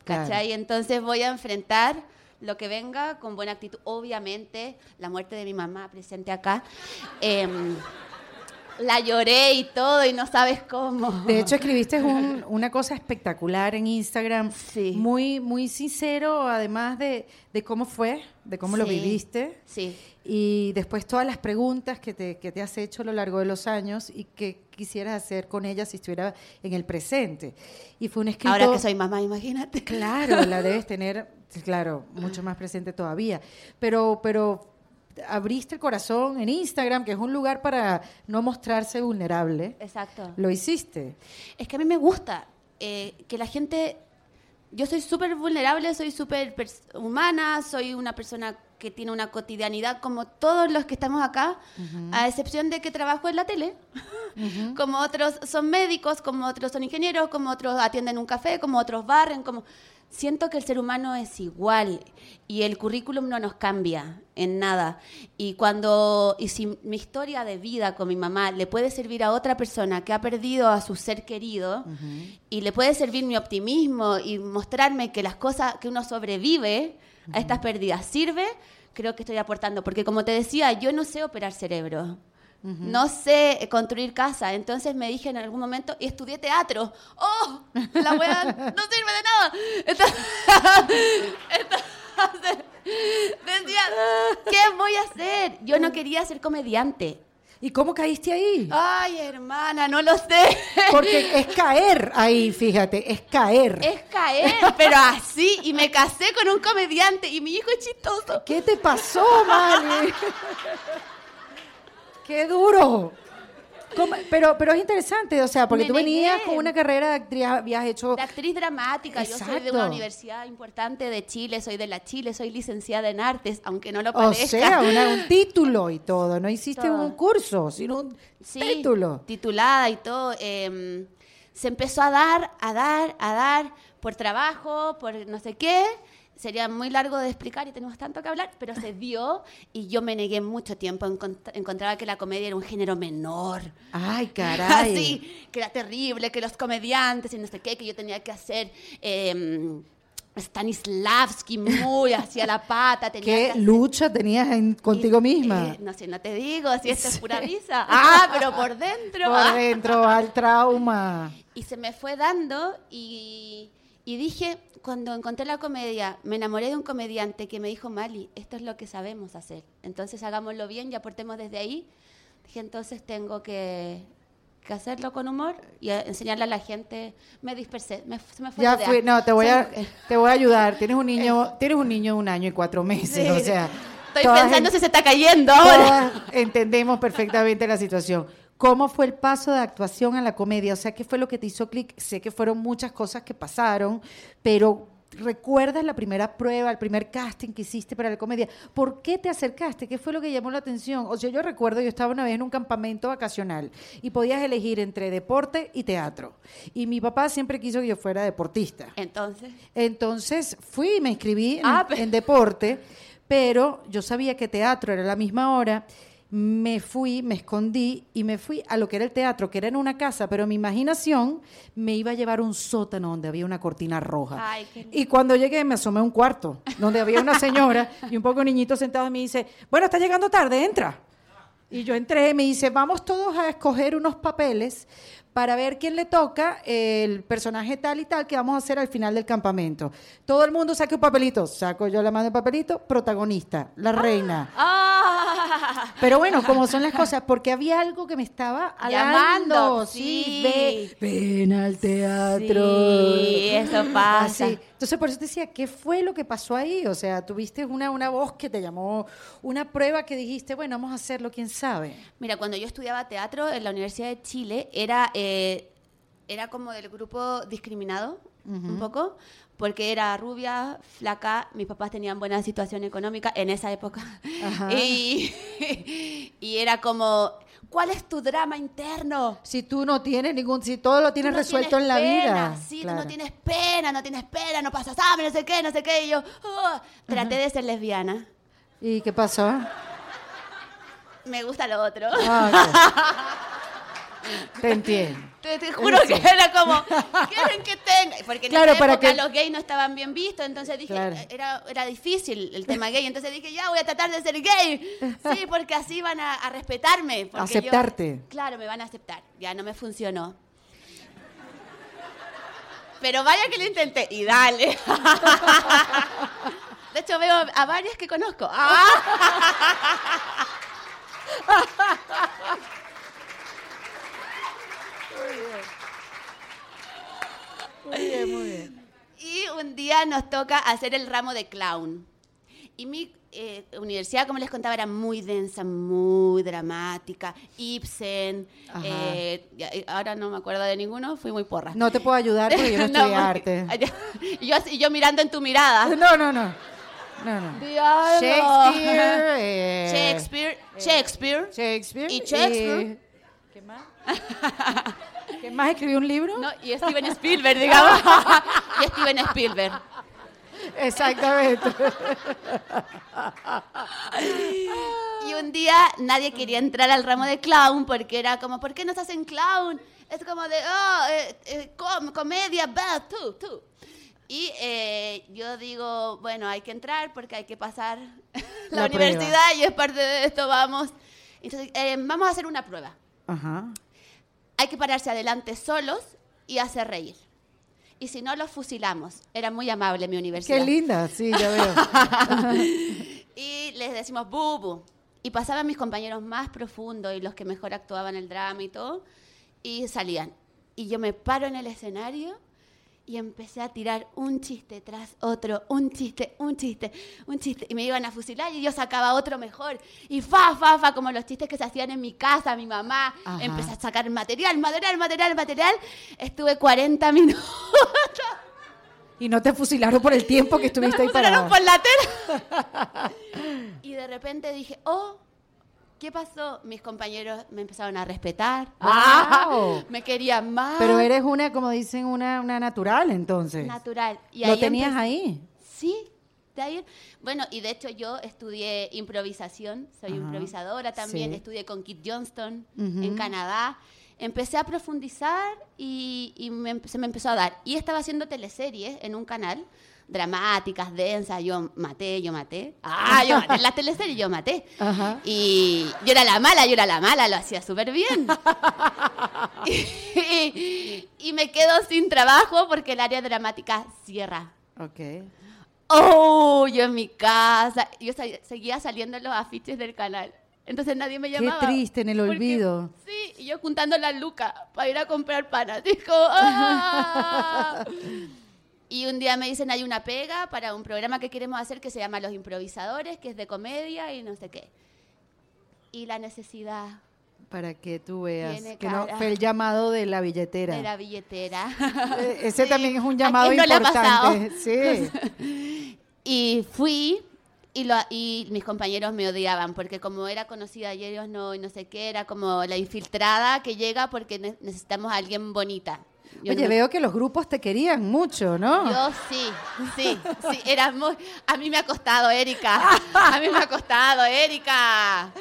Claro. ¿Cachai? Entonces voy a enfrentar lo que venga con buena actitud. Obviamente, la muerte de mi mamá presente acá. em, la lloré y todo y no sabes cómo. De hecho, escribiste un- una cosa espectacular en Instagram, Sí. muy, muy sincero, además de, de cómo fue, de cómo lo viviste, Sí. y después todas las preguntas que te, que te has hecho a lo largo de los años y que quisieras hacer con ella si estuviera en el presente. Y fue un escrito... Ahora que soy mamá, imagínate. Claro, la debes tener, claro, mucho más presente todavía. Pero, pero abriste el corazón en Instagram, que es un lugar para no mostrarse vulnerable. Exacto. Lo hiciste. Es que a mí me gusta eh, que la gente... Yo soy súper vulnerable, soy súper humana, soy una persona que tiene una cotidianidad como todos los que estamos acá, a excepción de que trabajo en la tele. Como otros son médicos, como otros son ingenieros, como otros atienden un café, como otros barren, como... Siento que el ser humano es igual y el currículum no nos cambia en nada. Y cuando y si mi historia de vida con mi mamá le puede servir a otra persona que ha perdido a su ser querido y le puede servir mi optimismo y mostrarme que las cosas que uno sobrevive a estas pérdidas sirve, creo que estoy aportando. Porque como te decía, yo no sé operar cerebro. No sé eh, construir casa, entonces me dije en algún momento y estudié teatro. ¡Oh! La weá no sirve de nada. Entonces, entonces, decía, ¿qué voy a hacer? Yo no quería ser comediante. ¿Y cómo caíste ahí? Ay, hermana, no lo sé. Porque es caer ahí, fíjate, es caer. Es caer, pero así. Y me casé con un comediante y mi hijo es chistoso. ¿Qué te pasó, Mali? ¡Qué duro! Pero, pero es interesante, o sea, porque Me tú venías negué. con una carrera de actriz, habías hecho... De actriz dramática, yo soy de Exacto. una universidad importante de Chile, soy de la Chile, soy licenciada en artes, aunque no lo O parezca. sea, una- un título y todo. No hiciste Todo. un curso, sino un Sí, título. titulada y todo. eh, se empezó a dar, a dar, a dar por trabajo, por no sé qué. Sería muy largo de explicar y tenemos tanto que hablar, pero se dio y yo me negué mucho tiempo. encont- encontraba que la comedia era un género menor. Ay, caray. Así, que era terrible, que los comediantes y no sé qué, que yo tenía que hacer eh, Stanislavski muy hacia la pata. Tenía ¿Qué lucha tenías en- contigo y, misma? eh, no sé, no te digo si esto es pura risa. Ah, pero por dentro. Por dentro, al trauma. Y se me fue dando y, y dije, cuando encontré la comedia, me enamoré de un comediante que me dijo, Mali, esto es lo que sabemos hacer. Entonces hagámoslo bien y aportemos desde ahí. Dije, entonces tengo que, que hacerlo con humor y enseñarle a la gente. Me dispersé, me, se me fue Ya fui, no, te voy a, te voy a ayudar. Tienes un niño, tienes un niño de un año y cuatro meses, Sí. o sea. Estoy pensando en- si se está cayendo ahora. entendemos perfectamente la situación. ¿Cómo fue el paso de actuación a la comedia? O sea, ¿qué fue lo que te hizo clic? Sé que fueron muchas cosas que pasaron, pero ¿recuerdas la primera prueba, el primer casting que hiciste para la comedia? ¿Por qué te acercaste? ¿Qué fue lo que llamó la atención? O sea, yo recuerdo, yo estaba una vez en un campamento vacacional y podías elegir entre deporte y teatro. Y mi papá siempre quiso que yo fuera deportista. Entonces, Entonces fui y me inscribí en, Ah, en deporte, pero yo sabía que teatro era la misma hora. Me fui, me escondí y me fui a lo que era el teatro, que era en una casa, pero mi imaginación me iba a llevar a un sótano donde había una cortina roja. Ay, qué lindo. y cuando llegué me asomé a un cuarto donde había una señora y un poco niñito sentado y me dice, bueno, está llegando tarde, entra. Y yo entré, me dice, vamos todos a escoger unos papeles para ver quién le toca el personaje tal y tal que vamos a hacer al final del campamento. Todo el mundo saque un papelito. Saco yo la mano del papelito, protagonista, la reina. ¡ah! Pero bueno, como son las cosas, porque había algo que me estaba Llamando, sí. ve- ven al teatro. Sí, eso pasa. Así. Entonces, por eso te decía, ¿qué fue lo que pasó ahí? O sea, tuviste una, una voz que te llamó, una prueba que dijiste, bueno, vamos a hacerlo, quién sabe. Mira, cuando yo estudiaba teatro en la Universidad de Chile, era, eh, era como del grupo discriminado, un poco, porque era rubia, flaca, mis papás tenían buena situación económica en esa época. Y, y era como, ¿cuál es tu drama interno? Si tú no tienes ningún, si todo lo Tú tienes no resuelto en la tienes vida. pena, Sí, tú Claro. no tienes pena, no tienes pena, no pasas hambre, no sé qué, no sé qué. Y yo "Ah". traté de ser lesbiana. ¿Y qué pasó? Me gusta lo otro. Ah, ok. Te entiendo. Te, te juro que era como, quieren que tenga. Porque en Claro, esa para que- los gays no estaban bien vistos, entonces dije, Claro. era, era difícil el tema gay. Entonces dije, ya voy a tratar de ser gay. Sí, porque así van a, a respetarme. yo- Aceptarte. claro, me van a aceptar. Ya no me funcionó. Pero vaya que lo intenté. Y dale. De hecho, veo a varias que conozco. Muy bien, muy bien. Y un día nos toca hacer el ramo de clown. Y mi eh, universidad, como les contaba, era muy densa, muy dramática. Ibsen, eh, ahora no me acuerdo de ninguno, fui muy porra. No te puedo ayudar porque yo no estudié arte. y, yo, yo mirando en tu mirada. No, no, no. No, no. Shakespeare. eh, Shakespeare, Shakespeare. Shakespeare. Y Shakespeare. ¿Qué más? ¿Qué más escribió un libro? No, y Steven Spielberg, digamos. y Steven Spielberg. Exactamente. Y un día nadie quería entrar al ramo de clown porque era como, ¿por qué nos hacen clown? Es como de, oh, eh, eh, com- comedia, va, tú, tú. Y eh, yo digo, bueno, hay que entrar porque hay que pasar la, La prueba. universidad y es parte de esto, vamos. Entonces, eh, vamos a hacer una prueba. Ajá. Hay que pararse adelante solos y hacer reír. Y si no, los fusilamos. Era muy amable mi universidad. Qué linda, sí, ya veo. Y les decimos bubu. Y pasaban mis compañeros más profundos y los que mejor actuaban el drama y todo. Y salían. Y yo me paro en el escenario y empecé a tirar un chiste tras otro, un chiste, un chiste, un chiste. Y me iban a fusilar y yo sacaba otro mejor. Y fa, fa, fa, como los chistes que se hacían en mi casa, mi mamá. Ajá. Empecé a sacar material, material, material, material. Estuve 40 minutos. Y no te fusilaron por el tiempo que estuviste me ahí fusilaron por la tela. y de repente dije, oh, ¿qué pasó? Mis compañeros me empezaron a respetar. ¡Wow! me querían más. Pero eres una, como dicen, una, una natural, entonces. natural. Y Lo ahí tenías ahí. Sí. De ahí, bueno, y de hecho yo estudié improvisación, soy Ajá. improvisadora también, Sí. estudié con Kit Johnston Ujú. en Canadá. Empecé a profundizar y, y me se me empezó a dar. Y estaba haciendo teleseries en un canal, dramáticas, densas, yo maté, yo maté. Ah, yo maté en las teleseries, yo maté. Ajá. Y yo era la mala, yo era la mala, lo hacía súper bien. y, y me quedo sin trabajo porque el área dramática cierra. Ok. Oh, yo en mi casa. Yo sa- seguía saliendo en los afiches del canal. Entonces nadie me Qué llamaba. triste, en el porque- olvido. sí, y yo juntando la luca para ir a comprar panas. Dijo, "Ah". Y un día me dicen, hay una pega para un programa que queremos hacer que se llama Los Improvisadores, que es de comedia y no sé qué. Y la necesidad. Para que tú veas que no fue el llamado de la billetera. De la billetera. Eh, Ese Sí. también es un ¿A llamado no importante. Sí. Y fui y, lo, y mis compañeros me odiaban porque como era conocida y ellos no, y no sé qué, era como la infiltrada que llega porque ne- necesitamos a alguien bonita. Yo Oye, no- veo que los grupos te querían mucho, ¿no? Yo sí, sí, sí, era muy... A mí me ha costado, Erika. A mí me ha costado, Erika.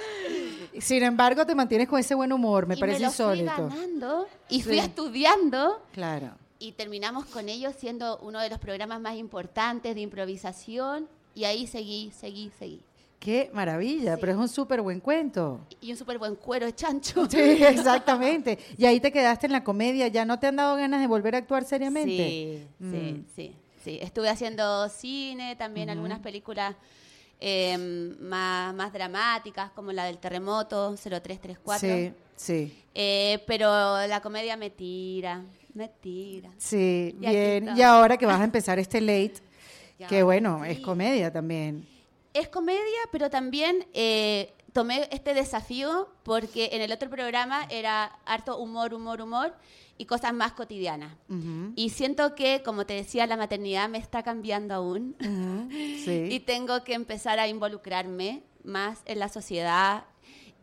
Sin embargo, te mantienes con ese buen humor, me y parece me lo fui insólito. ganando y fui Sí. estudiando Claro. y terminamos con ellos siendo uno de los programas más importantes de improvisación y ahí seguí, seguí, seguí. Qué maravilla, pero es un súper buen cuento. Y un súper buen cuero de chancho. Sí, exactamente. Y ahí te quedaste en la comedia, ¿ya no te han dado ganas de volver a actuar seriamente? Sí, sí, Mm. sí, sí. Estuve haciendo cine, también algunas películas eh, más, más dramáticas, como la del terremoto 0334. Sí, sí, Eh, pero la comedia me tira, me tira. sí, Y bien. Y ahora que vas a empezar este late, Ya, que bueno, sí. es comedia también. Es comedia, pero también eh, tomé este desafío porque en el otro programa era harto humor, humor, humor y cosas más cotidianas. Y siento que, como te decía, la maternidad me está cambiando aún. Y Sí. tengo que empezar a involucrarme más en la sociedad.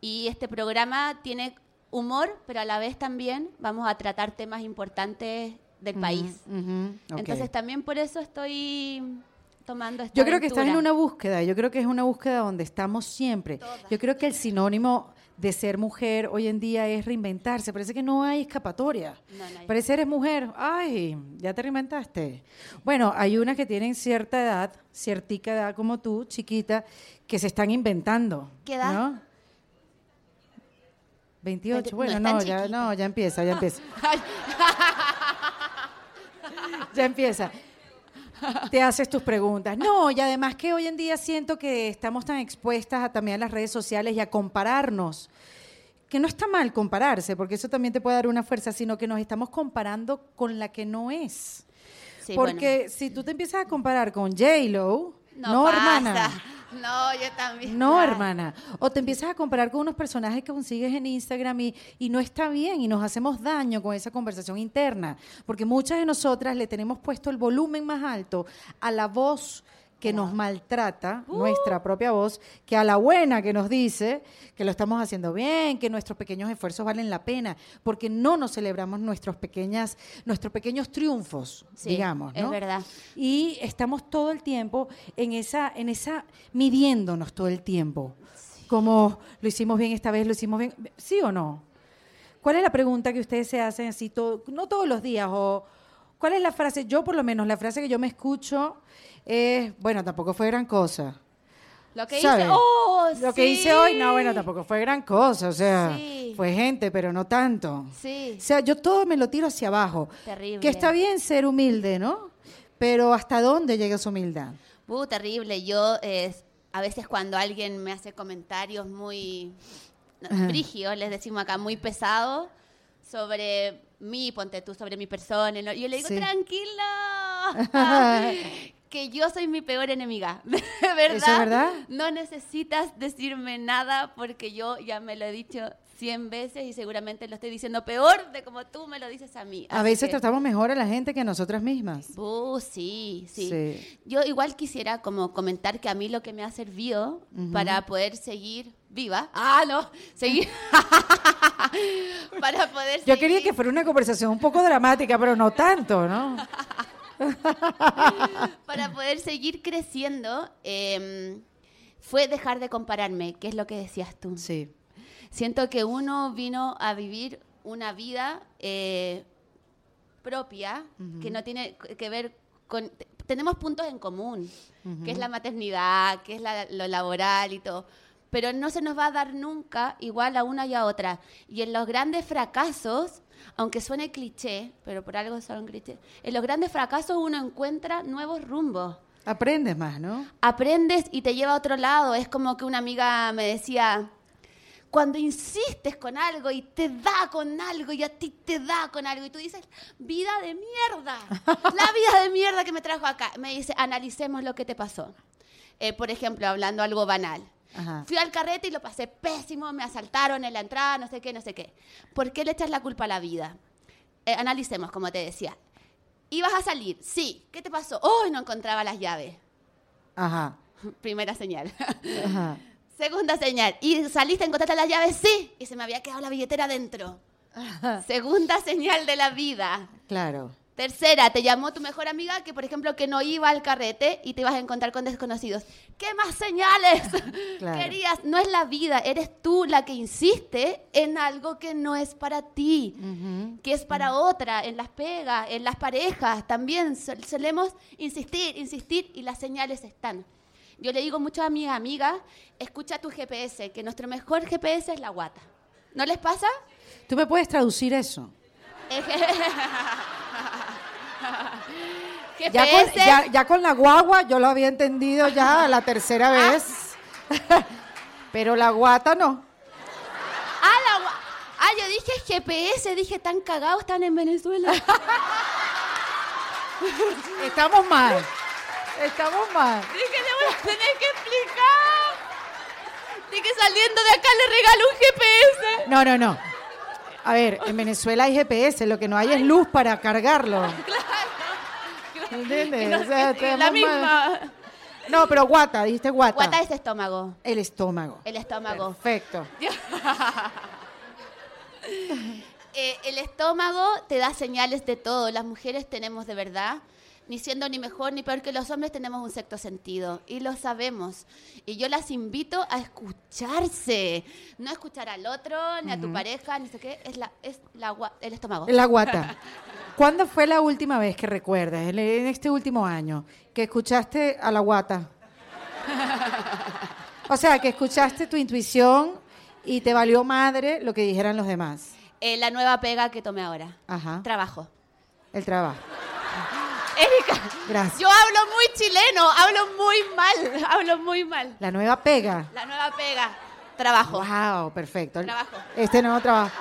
Y este programa tiene humor, pero a la vez también vamos a tratar temas importantes del país. Entonces también por eso estoy tomando esta Yo creo que estás en una búsqueda, yo creo que es una búsqueda donde estamos siempre. Todas. Yo creo que el sinónimo de ser mujer hoy en día es reinventarse, parece que no hay escapatoria. No, no hay- Parece eres mujer, ay, ya te reinventaste. Bueno, hay unas que tienen cierta edad, ciertica edad como tú, chiquita, que se están inventando. ¿Qué edad? ¿no? 28, Veinte- bueno, no ya, no, ya empieza, ya empieza. ya empieza. Te haces tus preguntas. No, y además que hoy en día siento que estamos tan expuestas a, también a las redes sociales y a compararnos. Que no está mal compararse, porque eso también te puede dar una fuerza, sino que nos estamos comparando con la que no es. Sí, porque bueno. si tú te empiezas a comparar con J-Lo, no, no, pasa. hermana. No, yo también. No, hermana. O te empiezas a comparar con unos personajes que consigues en Instagram y, y no está bien y nos hacemos daño con esa conversación interna. Porque muchas de nosotras le tenemos puesto el volumen más alto a la voz que nos maltrata, Uh. nuestra propia voz, que a la buena que nos dice que lo estamos haciendo bien, que nuestros pequeños esfuerzos valen la pena, porque no nos celebramos nuestros, pequeñas, nuestros pequeños triunfos, Sí, digamos. es ¿no? verdad. Y estamos todo el tiempo en esa, en esa, midiéndonos todo el tiempo. Como lo hicimos bien esta vez, lo hicimos bien. ¿Sí o no? ¿Cuál es la pregunta que ustedes se hacen así, todo, no todos los días? O ¿Cuál es la frase? Yo, por lo menos, la frase que yo me escucho es, bueno, tampoco fue gran cosa. Lo que ¿Sabes? hice, oh, Lo que sí. hice hoy, no, bueno, tampoco fue gran cosa. O sea, Sí. fue gente, pero no tanto. Sí, O sea, yo todo me lo tiro hacia abajo. terrible. Que está bien ser humilde, ¿no? Pero ¿hasta dónde llega esa humildad? Uh, terrible. Yo, eh, a veces cuando alguien me hace comentarios muy Ajá. brígidos, les decimos acá, muy pesados, sobre mí, ponte tú, sobre mi persona, ¿no? yo le digo, Sí. tranquila, que yo soy mi peor enemiga, ¿de verdad? ¿Eso es verdad? No necesitas decirme nada porque yo ya me lo he dicho cien veces y seguramente lo estoy diciendo peor de como tú me lo dices a mí. A veces que- tratamos mejor a la gente que a nosotras mismas. Uh, sí, sí, Sí. Yo igual quisiera como comentar que a mí lo que me ha servido para poder seguir viva. Ah, no, seguir. para poder Yo quería que fuera una conversación un poco dramática, pero no tanto, ¿no? para poder seguir creciendo em, fue dejar de compararme, que es lo que decías tú. Sí. Siento que uno vino a vivir una vida eh, propia que no tiene que ver con... te- Tenemos puntos en común, que es la maternidad, que es la- lo laboral y todo, pero no se nos va a dar nunca igual a una y a otra. Y en los grandes fracasos, aunque suene cliché, pero por algo son clichés, en los grandes fracasos uno encuentra nuevos rumbos Aprendes más, ¿no? aprendes y te lleva a otro lado. Es como que una amiga me decía, cuando insistes con algo y te da con algo y a ti te da con algo y tú dices, vida de mierda, la vida de mierda que me trajo acá. Me dice, analicemos lo que te pasó. Eh, por ejemplo, hablando algo banal. Ajá. Fui al carrete y lo pasé pésimo, me asaltaron en la entrada, no sé qué, no sé qué. ¿Por qué le echas la culpa a la vida? Eh, analicemos, como te decía. ¿Ibas a salir? Sí. ¿Qué te pasó? Hoy no encontraba las llaves. Ajá. Primera señal. Ajá. Segunda señal. ¿Y saliste a encontrar las llaves? Sí. Y se me había quedado la billetera dentro. Segunda señal de la vida. Claro. Tercera, te llamó tu mejor amiga que, por ejemplo, que no iba al carrete y te ibas a encontrar con desconocidos. ¿Qué más señales Claro. querías? No es la vida, eres tú la que insiste en algo que no es para ti, que es para otra, en las pegas, en las parejas. También sol- solemos insistir, insistir y las señales están. Yo le digo mucho a mis amigas, escucha tu GPS, que nuestro mejor GPS es la guata. ¿No les pasa? ¿Tú me puedes traducir eso? Ya con, GPS, ya, ya con la guagua yo lo había entendido ya la tercera vez. Pero la guata no. Ah, la gua- ah, yo dije GPS, dije tan cagados están en Venezuela. Estamos mal. Estamos mal. dije, le voy a tener que explicar. Dije, saliendo de acá le regalo un GPS. No, no, no. A ver, en Venezuela hay GPS, lo que no hay es luz para cargarlo. ¿Entiendes? O sea, la misma. No, pero guata, dijiste guata. Guata es estómago. El estómago. El estómago. Perfecto. Eh, el estómago te da señales de todo. Las mujeres tenemos de verdad, ni siendo ni mejor ni peor que los hombres, tenemos un sexto sentido. Y lo sabemos. Y yo las invito a escucharse. No a escuchar al otro, ni a tu pareja, ni sé qué. Es, la, es la, el estómago. La guata. ¿Cuándo fue la última vez que recuerdas, en en este último año, que escuchaste a la guata? O sea, que escuchaste tu intuición y te valió madre lo que dijeran los demás. Eh, la nueva pega que tomé ahora. Ajá. Trabajo. El trabajo. Erika, Gracias. yo hablo muy chileno, hablo muy mal, hablo muy mal. La nueva pega. La nueva pega. Trabajo. Wow, perfecto. Trabajo. Este nuevo trabajo.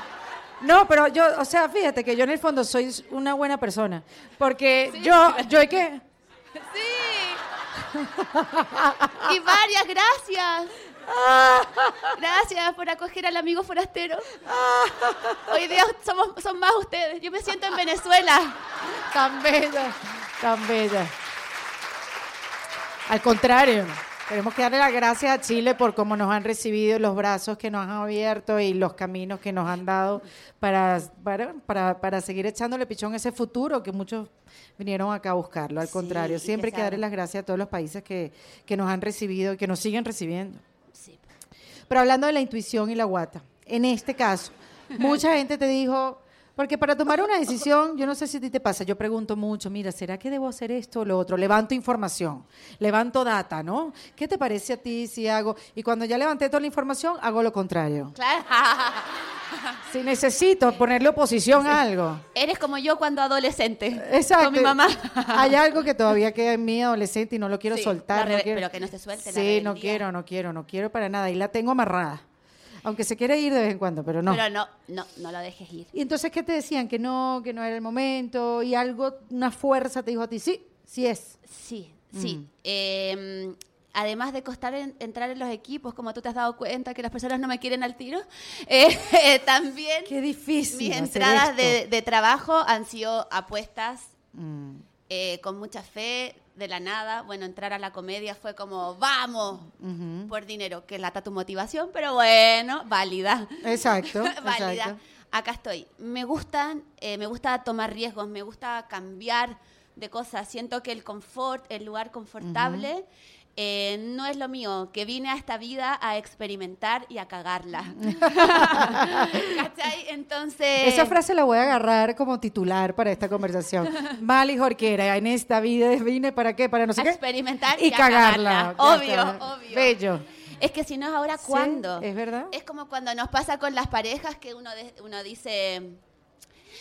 No, pero yo, o sea, fíjate que yo en el fondo soy una buena persona. Porque yo, yo hay que. Sí. Y varias gracias. Gracias por acoger al amigo forastero. Hoy día somos, son más ustedes. Yo me siento en Venezuela. Tan bella, tan bella. Al contrario, tenemos que darle las gracias a Chile por cómo nos han recibido, los brazos que nos han abierto y los caminos que nos han dado para, para, para, para seguir echándole pichón a ese futuro que muchos vinieron acá a buscarlo. Al Sí, contrario, siempre hay que darle las gracias a todos los países que, que nos han recibido y que nos siguen recibiendo. Sí. Pero hablando de la intuición y la guata, en este caso, mucha gente te dijo, porque para tomar una decisión, yo no sé si a ti te pasa, yo pregunto mucho, mira, ¿será que debo hacer esto o lo otro? Levanto información, levanto data, ¿no? ¿Qué te parece a ti si hago? Y cuando ya levanté toda la información, hago lo contrario. Claro. Si necesito ponerle oposición a algo. Eres como yo cuando adolescente. Exacto. Con mi mamá. Hay algo que todavía queda en mí adolescente y no lo quiero Sí, soltar. la no quiero- pero que no se suelte la Sí, no rebeldía. quiero, no quiero, no quiero para nada. Y la tengo amarrada. Aunque se quiere ir de vez en cuando, pero no. Pero no, no, no lo dejes ir. Y entonces, ¿qué te decían? Que no, que no era el momento y algo, una fuerza te dijo a ti, sí, sí es. Sí, sí. Mm. Eh, además de costar en- entrar en los equipos, como tú te has dado cuenta que las personas no me quieren al tiro, eh, también Qué difícil. mis entradas de trabajo han sido apuestas Mm, eh, con mucha fe, de la nada. Bueno, entrar a la comedia fue como, vamos, por dinero, que lata tu motivación, pero bueno, válida. Exacto, válida. exacto. Acá estoy. Me gustan, eh, me gusta tomar riesgos, me gusta cambiar de cosas. Siento que el confort, el lugar confortable, eh, no es lo mío. Que vine a esta vida a experimentar y a cagarla. ¿Cachai? Entonces. Esa frase la voy a agarrar como titular para esta conversación. Mali Jorquera, en esta vida vine para qué, para no sé a qué. experimentar y a cagarla. Obvio, obvio. Bello. Es que si no es ahora, Sí, ¿cuándo? es verdad. Es como cuando nos pasa con las parejas que uno, de- uno dice,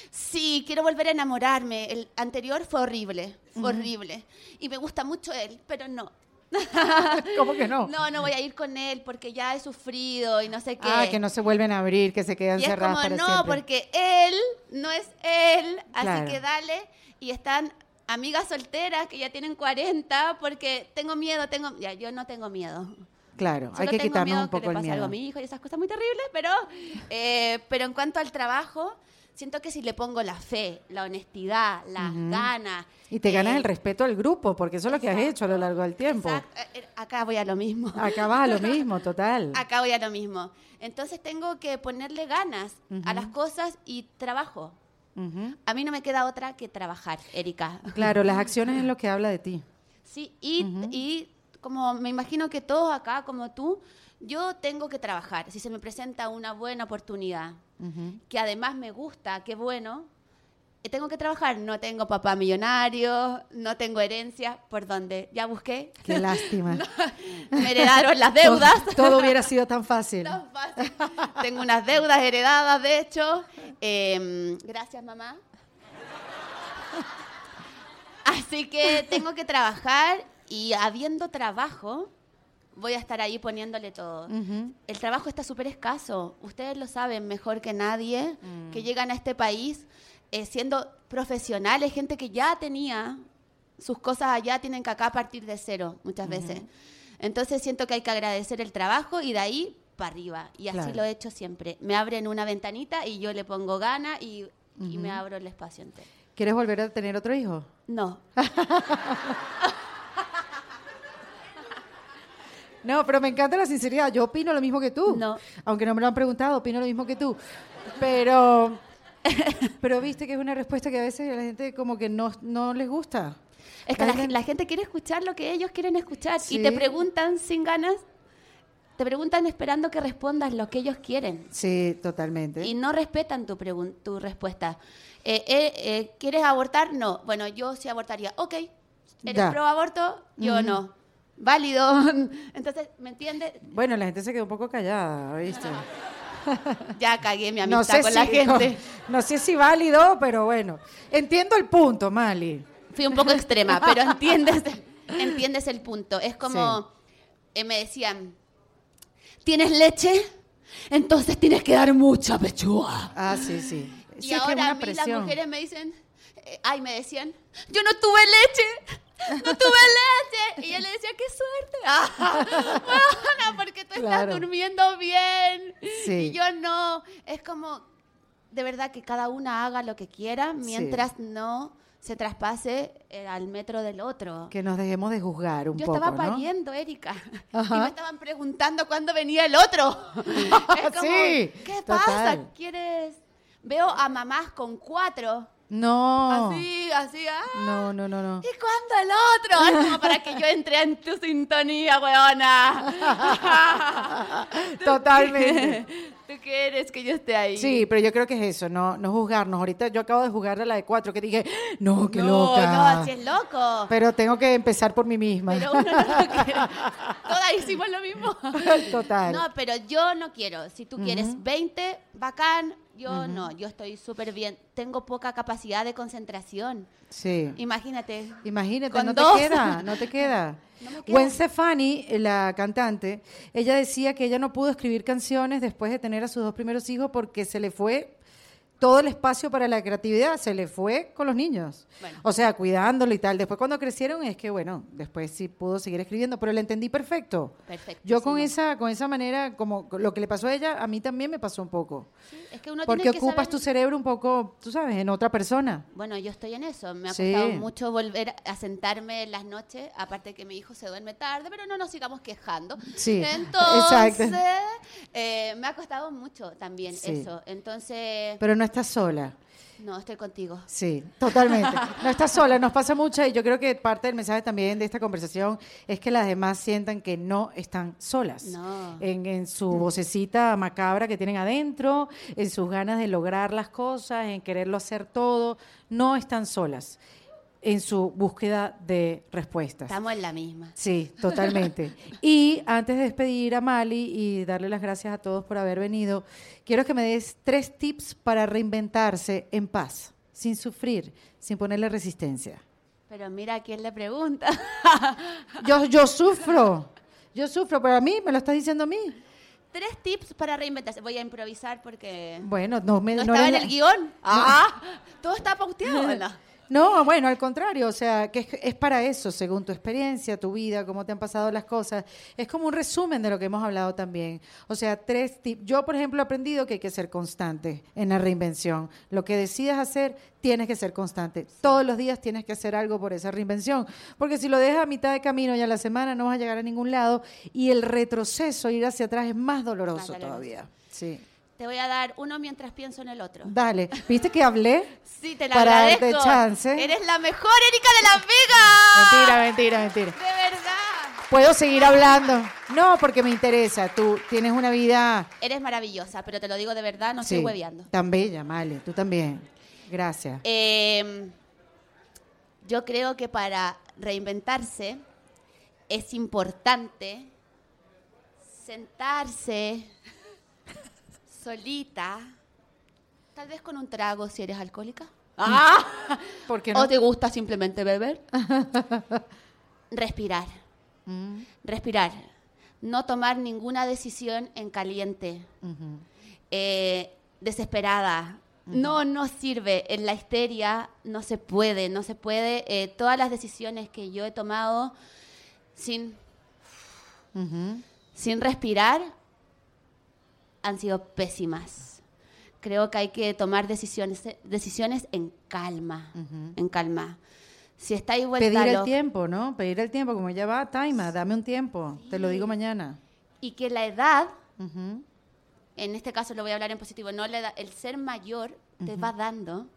sí, quiero volver a enamorarme. El anterior fue horrible, fue horrible. Y me gusta mucho él, pero no. ¿Cómo que no? No, no voy a ir con él porque ya he sufrido y no sé qué. Ah, que no se vuelven a abrir, que se quedan y es cerradas como, para no, siempre. porque él no es él, así que dale. Y están amigas solteras que ya tienen 40 porque tengo miedo, tengo... Ya, yo no tengo miedo. Claro, hay Solo que tengo quitarnos miedo un poco que le el pase algo miedo. a mi hijo y esas cosas muy terribles, pero, eh, pero en cuanto al trabajo, siento que si le pongo la fe, la honestidad, las ganas... Y te ganas eh, el respeto del grupo, porque eso es lo que has hecho a lo largo del tiempo. exacto, eh, acá voy a lo mismo. Acabas a lo mismo, total. Acá voy a lo mismo. Entonces tengo que ponerle ganas a las cosas y trabajo. Ujú. A mí no me queda otra que trabajar, Erika. Claro, las acciones es lo que habla de ti. Sí, y, y como me imagino que todos acá, como tú, yo tengo que trabajar. Si se me presenta una buena oportunidad, que además me gusta, qué bueno, eh, tengo que trabajar. No tengo papá millonario, no tengo herencia, ¿por dónde? Ya busqué. Qué lástima. Me heredaron las deudas. Todo, todo hubiera sido tan fácil. Tan fácil. Tengo unas deudas heredadas, de hecho. Eh, gracias, mamá. Así que tengo que trabajar y habiendo trabajo, voy a estar ahí poniéndole todo. El trabajo está súper escaso. Ustedes lo saben mejor que nadie, que llegan a este país eh, siendo profesionales, gente que ya tenía sus cosas allá, tienen que acá partir de cero muchas veces. Entonces siento que hay que agradecer el trabajo y de ahí para arriba. Y así Claro. lo he hecho siempre. Me abren una ventanita y yo le pongo gana y, y me abro el espacio entero. ¿Quieres volver a tener otro hijo? No, No, pero me encanta la sinceridad. Yo opino lo mismo que tú. No. Aunque no me lo han preguntado, opino lo mismo que tú. Pero, pero viste que es una respuesta que a veces a la gente como que no, no les gusta. Es que la, la gente quiere escuchar lo que ellos quieren escuchar Sí. y te preguntan sin ganas, te preguntan esperando que respondas lo que ellos quieren Sí, totalmente. y no respetan tu, tu respuesta. Eh, eh, eh, ¿Quieres abortar? No. Bueno, yo sí abortaría. Ok. ¿Eres pro aborto? Yo no. Válido. Entonces, ¿me entiendes? Bueno, la gente se quedó un poco callada, ¿viste? Ya cagué mi No amistad sé, con si, la gente. no sé si válido, pero bueno. Entiendo el punto, Mali. Fui un poco extrema, pero entiendes, entiendes el punto. Es como, eh, me decían, ¿tienes leche? Entonces tienes que dar mucha pechuga. Ah, sí, sí. Y Sí, ahora a mí las presión. mujeres me dicen, eh, ay, me decían, yo no tuve leche, no tuve leche. Y yo le decía, qué suerte. Ah, bueno, porque tú Claro. estás durmiendo bien. Sí. Y yo no. Es como, de verdad, que cada una haga lo que quiera mientras no se traspase eh, al metro del otro. Que nos dejemos de juzgar un Yo poco, estaba ¿no? pariendo, Erika. Ajá. Y me estaban preguntando cuándo venía el otro. es como, Sí, ¿qué total. pasa? ¿Quieres? Veo a mamás con cuatro. No. Así, así. ¡ah! No, no, no, no. ¿Y cuándo el otro? Es como para que yo entre en tu sintonía, weona. Totalmente. ¿Tú qué eres que yo esté ahí? Sí, pero yo creo que es eso, no, no juzgarnos. Ahorita yo acabo de juzgar a la de cuatro, que dije, no, qué no, loca. no, así es loco. Pero tengo que empezar por mí misma. Pero uno no lo quiere. Todas hicimos lo mismo. Total. No, pero yo no quiero. Si tú quieres 20, bacán. Yo no, yo estoy súper bien. Tengo poca capacidad de concentración. Sí. Imagínate. Imagínate, Con no dos. te queda, no te queda. No. Gwen Stefani, la cantante, ella decía que ella no pudo escribir canciones después de tener a sus dos primeros hijos porque se le fue todo el espacio para la creatividad, se le fue con los niños. Bueno. O sea, cuidándolo y tal. Después cuando crecieron es que, bueno, después sí pudo seguir escribiendo, pero la entendí perfecto. Perfecto. Yo con esa, con esa manera, como lo que le pasó a ella, a mí también me pasó un poco. Es que uno porque tiene que ocupas saber- tu cerebro un poco, tú sabes, en otra persona. Bueno, yo estoy en eso. Me ha Sí. costado mucho volver a sentarme en las noches, aparte que mi hijo se duerme tarde, pero no nos sigamos quejando. Sí, Entonces, eh, me ha costado mucho también Sí. eso. Entonces, Pero no estás sola. no, estoy contigo. Sí, totalmente. No estás sola, nos pasa mucho y yo creo que parte del mensaje también de esta conversación es que las demás sientan que no están solas. No. En, en su vocecita macabra que tienen adentro, en sus ganas de lograr las cosas, en quererlo hacer todo, no están solas en su búsqueda de respuestas. Estamos en la misma. Sí, totalmente. Y antes de despedir a Mali y darle las gracias a todos por haber venido, quiero que me des tres tips para reinventarse en paz, sin sufrir, sin ponerle resistencia. Pero mira a quién le pregunta. Yo, yo sufro, yo sufro, pero a mí me lo estás diciendo a mí. Tres tips para reinventarse. Voy a improvisar porque Bueno, no me no no estaba en la- el guion. Ah, todo está pauteado. ¿no? No, bueno, al contrario, o sea, que es, es, para eso, según tu experiencia, tu vida, cómo te han pasado las cosas. Es como un resumen de lo que hemos hablado también. O sea, tres tips. Yo, por ejemplo, he aprendido que hay que ser constante en la reinvención. Lo que decidas hacer, tienes que ser constante. Todos los días tienes que hacer algo por esa reinvención. Porque si lo dejas a mitad de camino y a la semana, no vas a llegar a ningún lado. Y el retroceso, ir hacia atrás, es más doloroso, más doloroso. todavía. Sí. Te voy a dar uno mientras pienso en el otro. Dale. ¿Viste que hablé? Sí, te la para agradezco. Darte chance. Eres la mejor Erika de Las Vegas. Mentira, mentira, mentira. De verdad. Puedo seguir hablando. No, porque me interesa. Tú tienes una vida. Eres maravillosa, pero te lo digo de verdad, no estoy hueveando. Tan bella, Male. Tú también. Gracias. Eh, yo creo que para reinventarse es importante sentarse solita, tal vez con un trago si eres alcohólica. Ah, ¿Por qué no? ¿O te gusta simplemente beber? Respirar. Mm. Respirar. No tomar ninguna decisión en caliente. Eh, desesperada. No, no sirve. En la histeria no se puede, no se puede. Eh, todas las decisiones que yo he tomado sin, sin respirar han sido pésimas. Creo que hay que tomar decisiones, decisiones en calma, en calma. Si está igual Pedir el tiempo, ¿no? Pedir el tiempo, como ya va, Taima, dame un tiempo, te lo digo mañana. Y que la edad, en este caso lo voy a hablar en positivo, no la edad, el ser mayor te va dando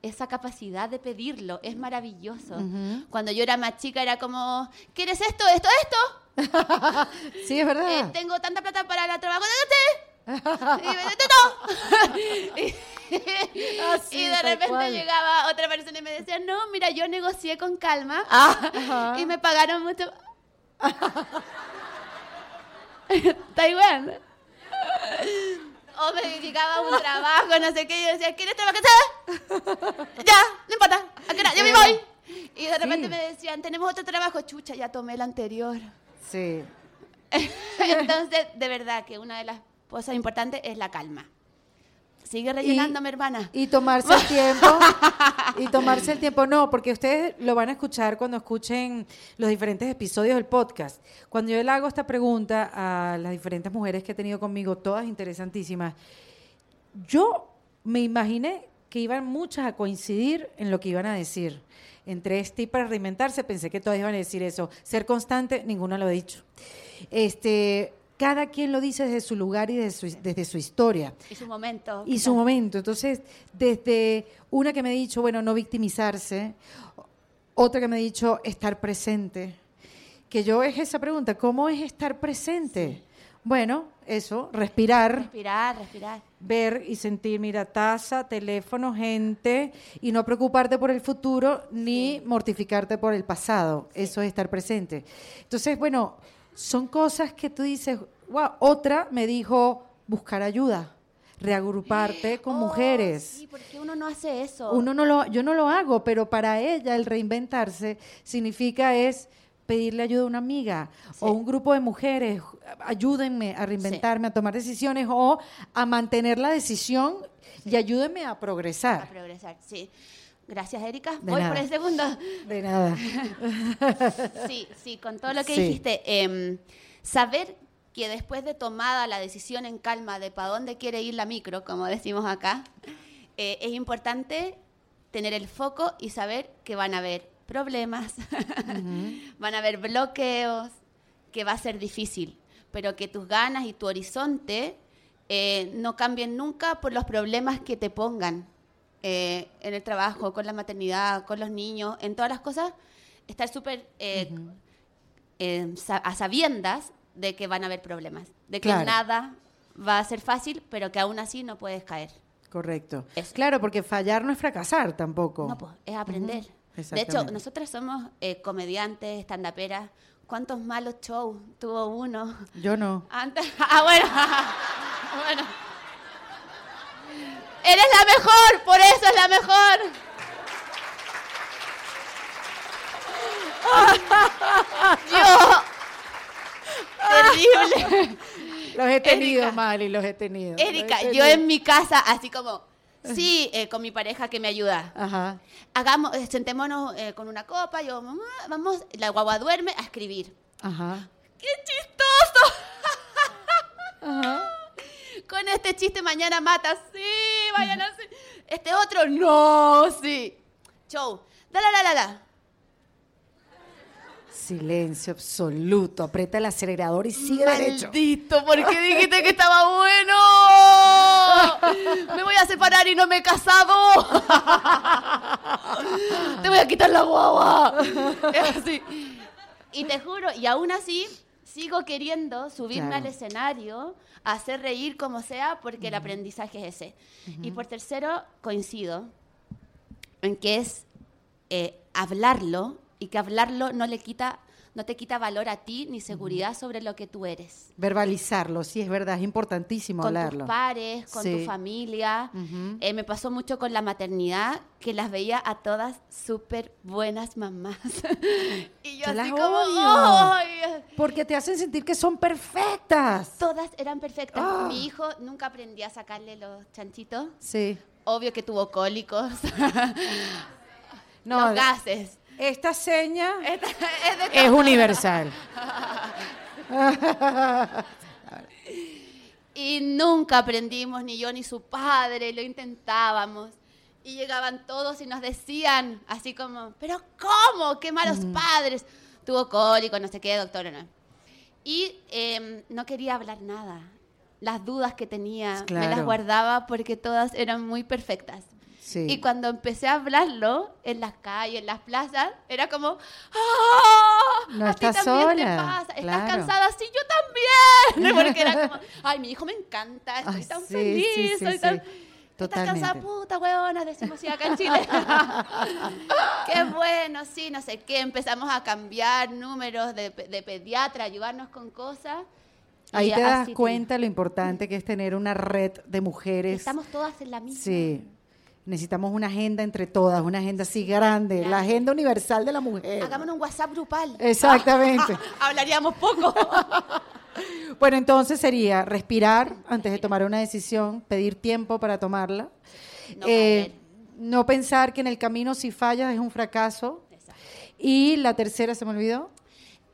esa capacidad de pedirlo, es maravilloso. Cuando yo era más chica era como, ¿quieres esto, esto, esto? sí, es verdad. Eh, tengo tanta plata para el trabajo, y, de repente llegaba otra persona y me decía, no, mira, yo negocié con calma ah, y me pagaron mucho. Taiwán. O me dedicaba un trabajo, no sé qué, y yo decía, ¿quieres trabajar? ya, no importa, ya me voy. Y de repente me decían, tenemos otro trabajo, chucha, ya tomé el anterior. Sí. Entonces, de verdad que una de las cosa importante es la calma. Sigue rellenando, mi hermana. Y tomarse el tiempo. y tomarse el tiempo. No, porque ustedes lo van a escuchar cuando escuchen los diferentes episodios del podcast. Cuando yo le hago esta pregunta a las diferentes mujeres que he tenido conmigo, todas interesantísimas, yo me imaginé que iban muchas a coincidir en lo que iban a decir. Entre este y para reinventarse, pensé que todas iban a decir eso. Ser constante, ninguna lo ha dicho. Este, cada quien lo dice desde su lugar y desde su, historia. Y su momento. Y su momento. Entonces, desde una que me ha dicho, bueno, no victimizarse, otra que me ha dicho estar presente, que yo es esa pregunta, ¿cómo es estar presente? Bueno, eso, respirar. Respirar, respirar. Ver y sentir, mira, taza, teléfono, gente, y no preocuparte por el futuro ni mortificarte por el pasado. Eso es estar presente. Entonces, bueno, son cosas que tú dices, wow, otra me dijo buscar ayuda reagruparte con oh, mujeres. Sí, porque uno no hace eso. Uno no lo, yo no lo hago, pero para ella el reinventarse significa es pedirle ayuda a una amiga o un grupo de mujeres, ayúdenme a reinventarme, a tomar decisiones o a mantener la decisión y ayúdenme a progresar. A progresar, sí. Gracias, Erika. Voy por el segundo. De nada. sí, sí, con todo lo que dijiste. Em, saber que después de tomada la decisión en calma de para dónde quiere ir la micro, como decimos acá, eh, es importante tener el foco y saber que van a haber problemas, van a haber bloqueos, que va a ser difícil, pero que tus ganas y tu horizonte eh, no cambien nunca por los problemas que te pongan. Eh, en el trabajo, con la maternidad, con los niños, en todas las cosas, estar súper eh, eh, a sabiendas de que van a haber problemas, de que nada va a ser fácil, pero que aún así no puedes caer. Correcto. Claro, porque fallar no es fracasar tampoco. No, pues, es aprender. De hecho, nosotras somos comediantes, estandaperas. ¿Cuántos malos shows tuvo uno? Yo no. Antes, ah, bueno. bueno. Eres la mejor, por eso es la mejor. Yo. Terrible. Los he tenido, Mali, los he tenido. Erika, yo en mi casa, así como Sí, eh, con mi pareja que me ayuda. Ajá. Hagamos, eh, sentémonos eh, con una copa, yo, mamá, vamos, la guagua duerme a escribir. Ajá. ¡Qué chistoso! Ajá. Con este chiste mañana mata, sí, vayan así. Este otro, no, sí. Show. Da la la la la. Silencio absoluto. Aprieta el acelerador y sigue derecho. Maldito, ¿por qué dijiste que estaba bueno? Me voy a separar y no me he casado. Te voy a quitar la guagua. Es así. Y te juro, y aún así sigo queriendo subirme Claro. al escenario, hacer reír como sea, porque el aprendizaje es ese. Y por tercero, coincido en que es eh, hablarlo y que hablarlo no le quita, no te quita valor a ti ni seguridad sobre lo que tú eres. Verbalizarlo, sí, es verdad, es importantísimo Con hablarlo. tus pares, con Sí. tu familia. Eh, me pasó mucho con la maternidad, que las veía a todas súper buenas mamás. y yo Yo así las como. Porque te hacen sentir que son perfectas. Todas eran perfectas. Ah. Mi hijo nunca aprendí a sacarle los chanchitos. Sí. Obvio que tuvo cólicos, No, los gases. Esta seña Esta- es de es universal. Y nunca aprendimos, ni yo ni su padre, lo intentábamos. Y llegaban todos y nos decían, así como, pero ¿cómo? ¡Qué malos padres! Tuvo cólico, no sé qué, doctora, no. Y em, no quería hablar nada. Las dudas que tenía me las Claro. guardaba porque todas eran muy perfectas. Sí. Y cuando empecé a hablarlo en las calles, en las plazas, era como, ¡ah! No a ti estás también te sola, pasa. ¿Estás claro. cansada? Sí, yo también. Porque era como, ay, mi hijo me encanta, estoy Ay, tan sí, feliz, sí, sí. tan... ¿Estás cansada, puta, huevona? Decimos así acá en Chile. qué bueno, sí, no sé qué. Empezamos a cambiar números de, de pediatra, ayudarnos con cosas. Ahí te das cuenta lo importante que es tener una red de mujeres. Estamos todas en la misma. Sí. Necesitamos una agenda entre todas, una agenda así grande, la agenda universal de la mujer. Hagámonos un WhatsApp grupal. Exactamente. Hablaríamos poco. Bueno, entonces sería respirar antes de tomar una decisión, pedir tiempo para tomarla, No eh, no pensar que en el camino si fallas es un fracaso. Exacto. Y la tercera, ¿se me olvidó?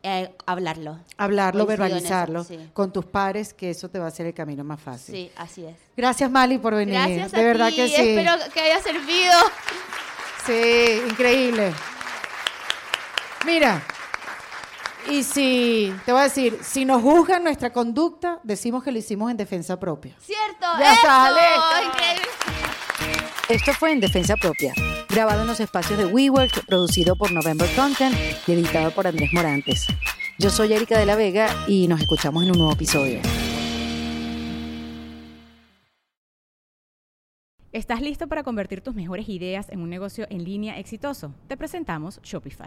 Eh, hablarlo. Hablarlo, eso, verbalizarlo sí. con tus pares, que eso te va a hacer el camino más fácil. Sí, así es. Gracias, Mali, por venir. Gracias a de verdad ti. que sí. Espero que haya servido. Sí, increíble. Mira, y si, te voy a decir, si nos juzgan nuestra conducta, decimos que lo hicimos en defensa propia. ¿Cierto? Ya ¡Eso! listo. Increíble. Esto fue en defensa propia, grabado en los espacios de WeWork, producido por November Content y editado por Andrés Morantes. Yo soy Erika de la Vega y nos escuchamos en un nuevo episodio. ¿Estás listo para convertir tus mejores ideas en un negocio en línea exitoso? Te presentamos Shopify.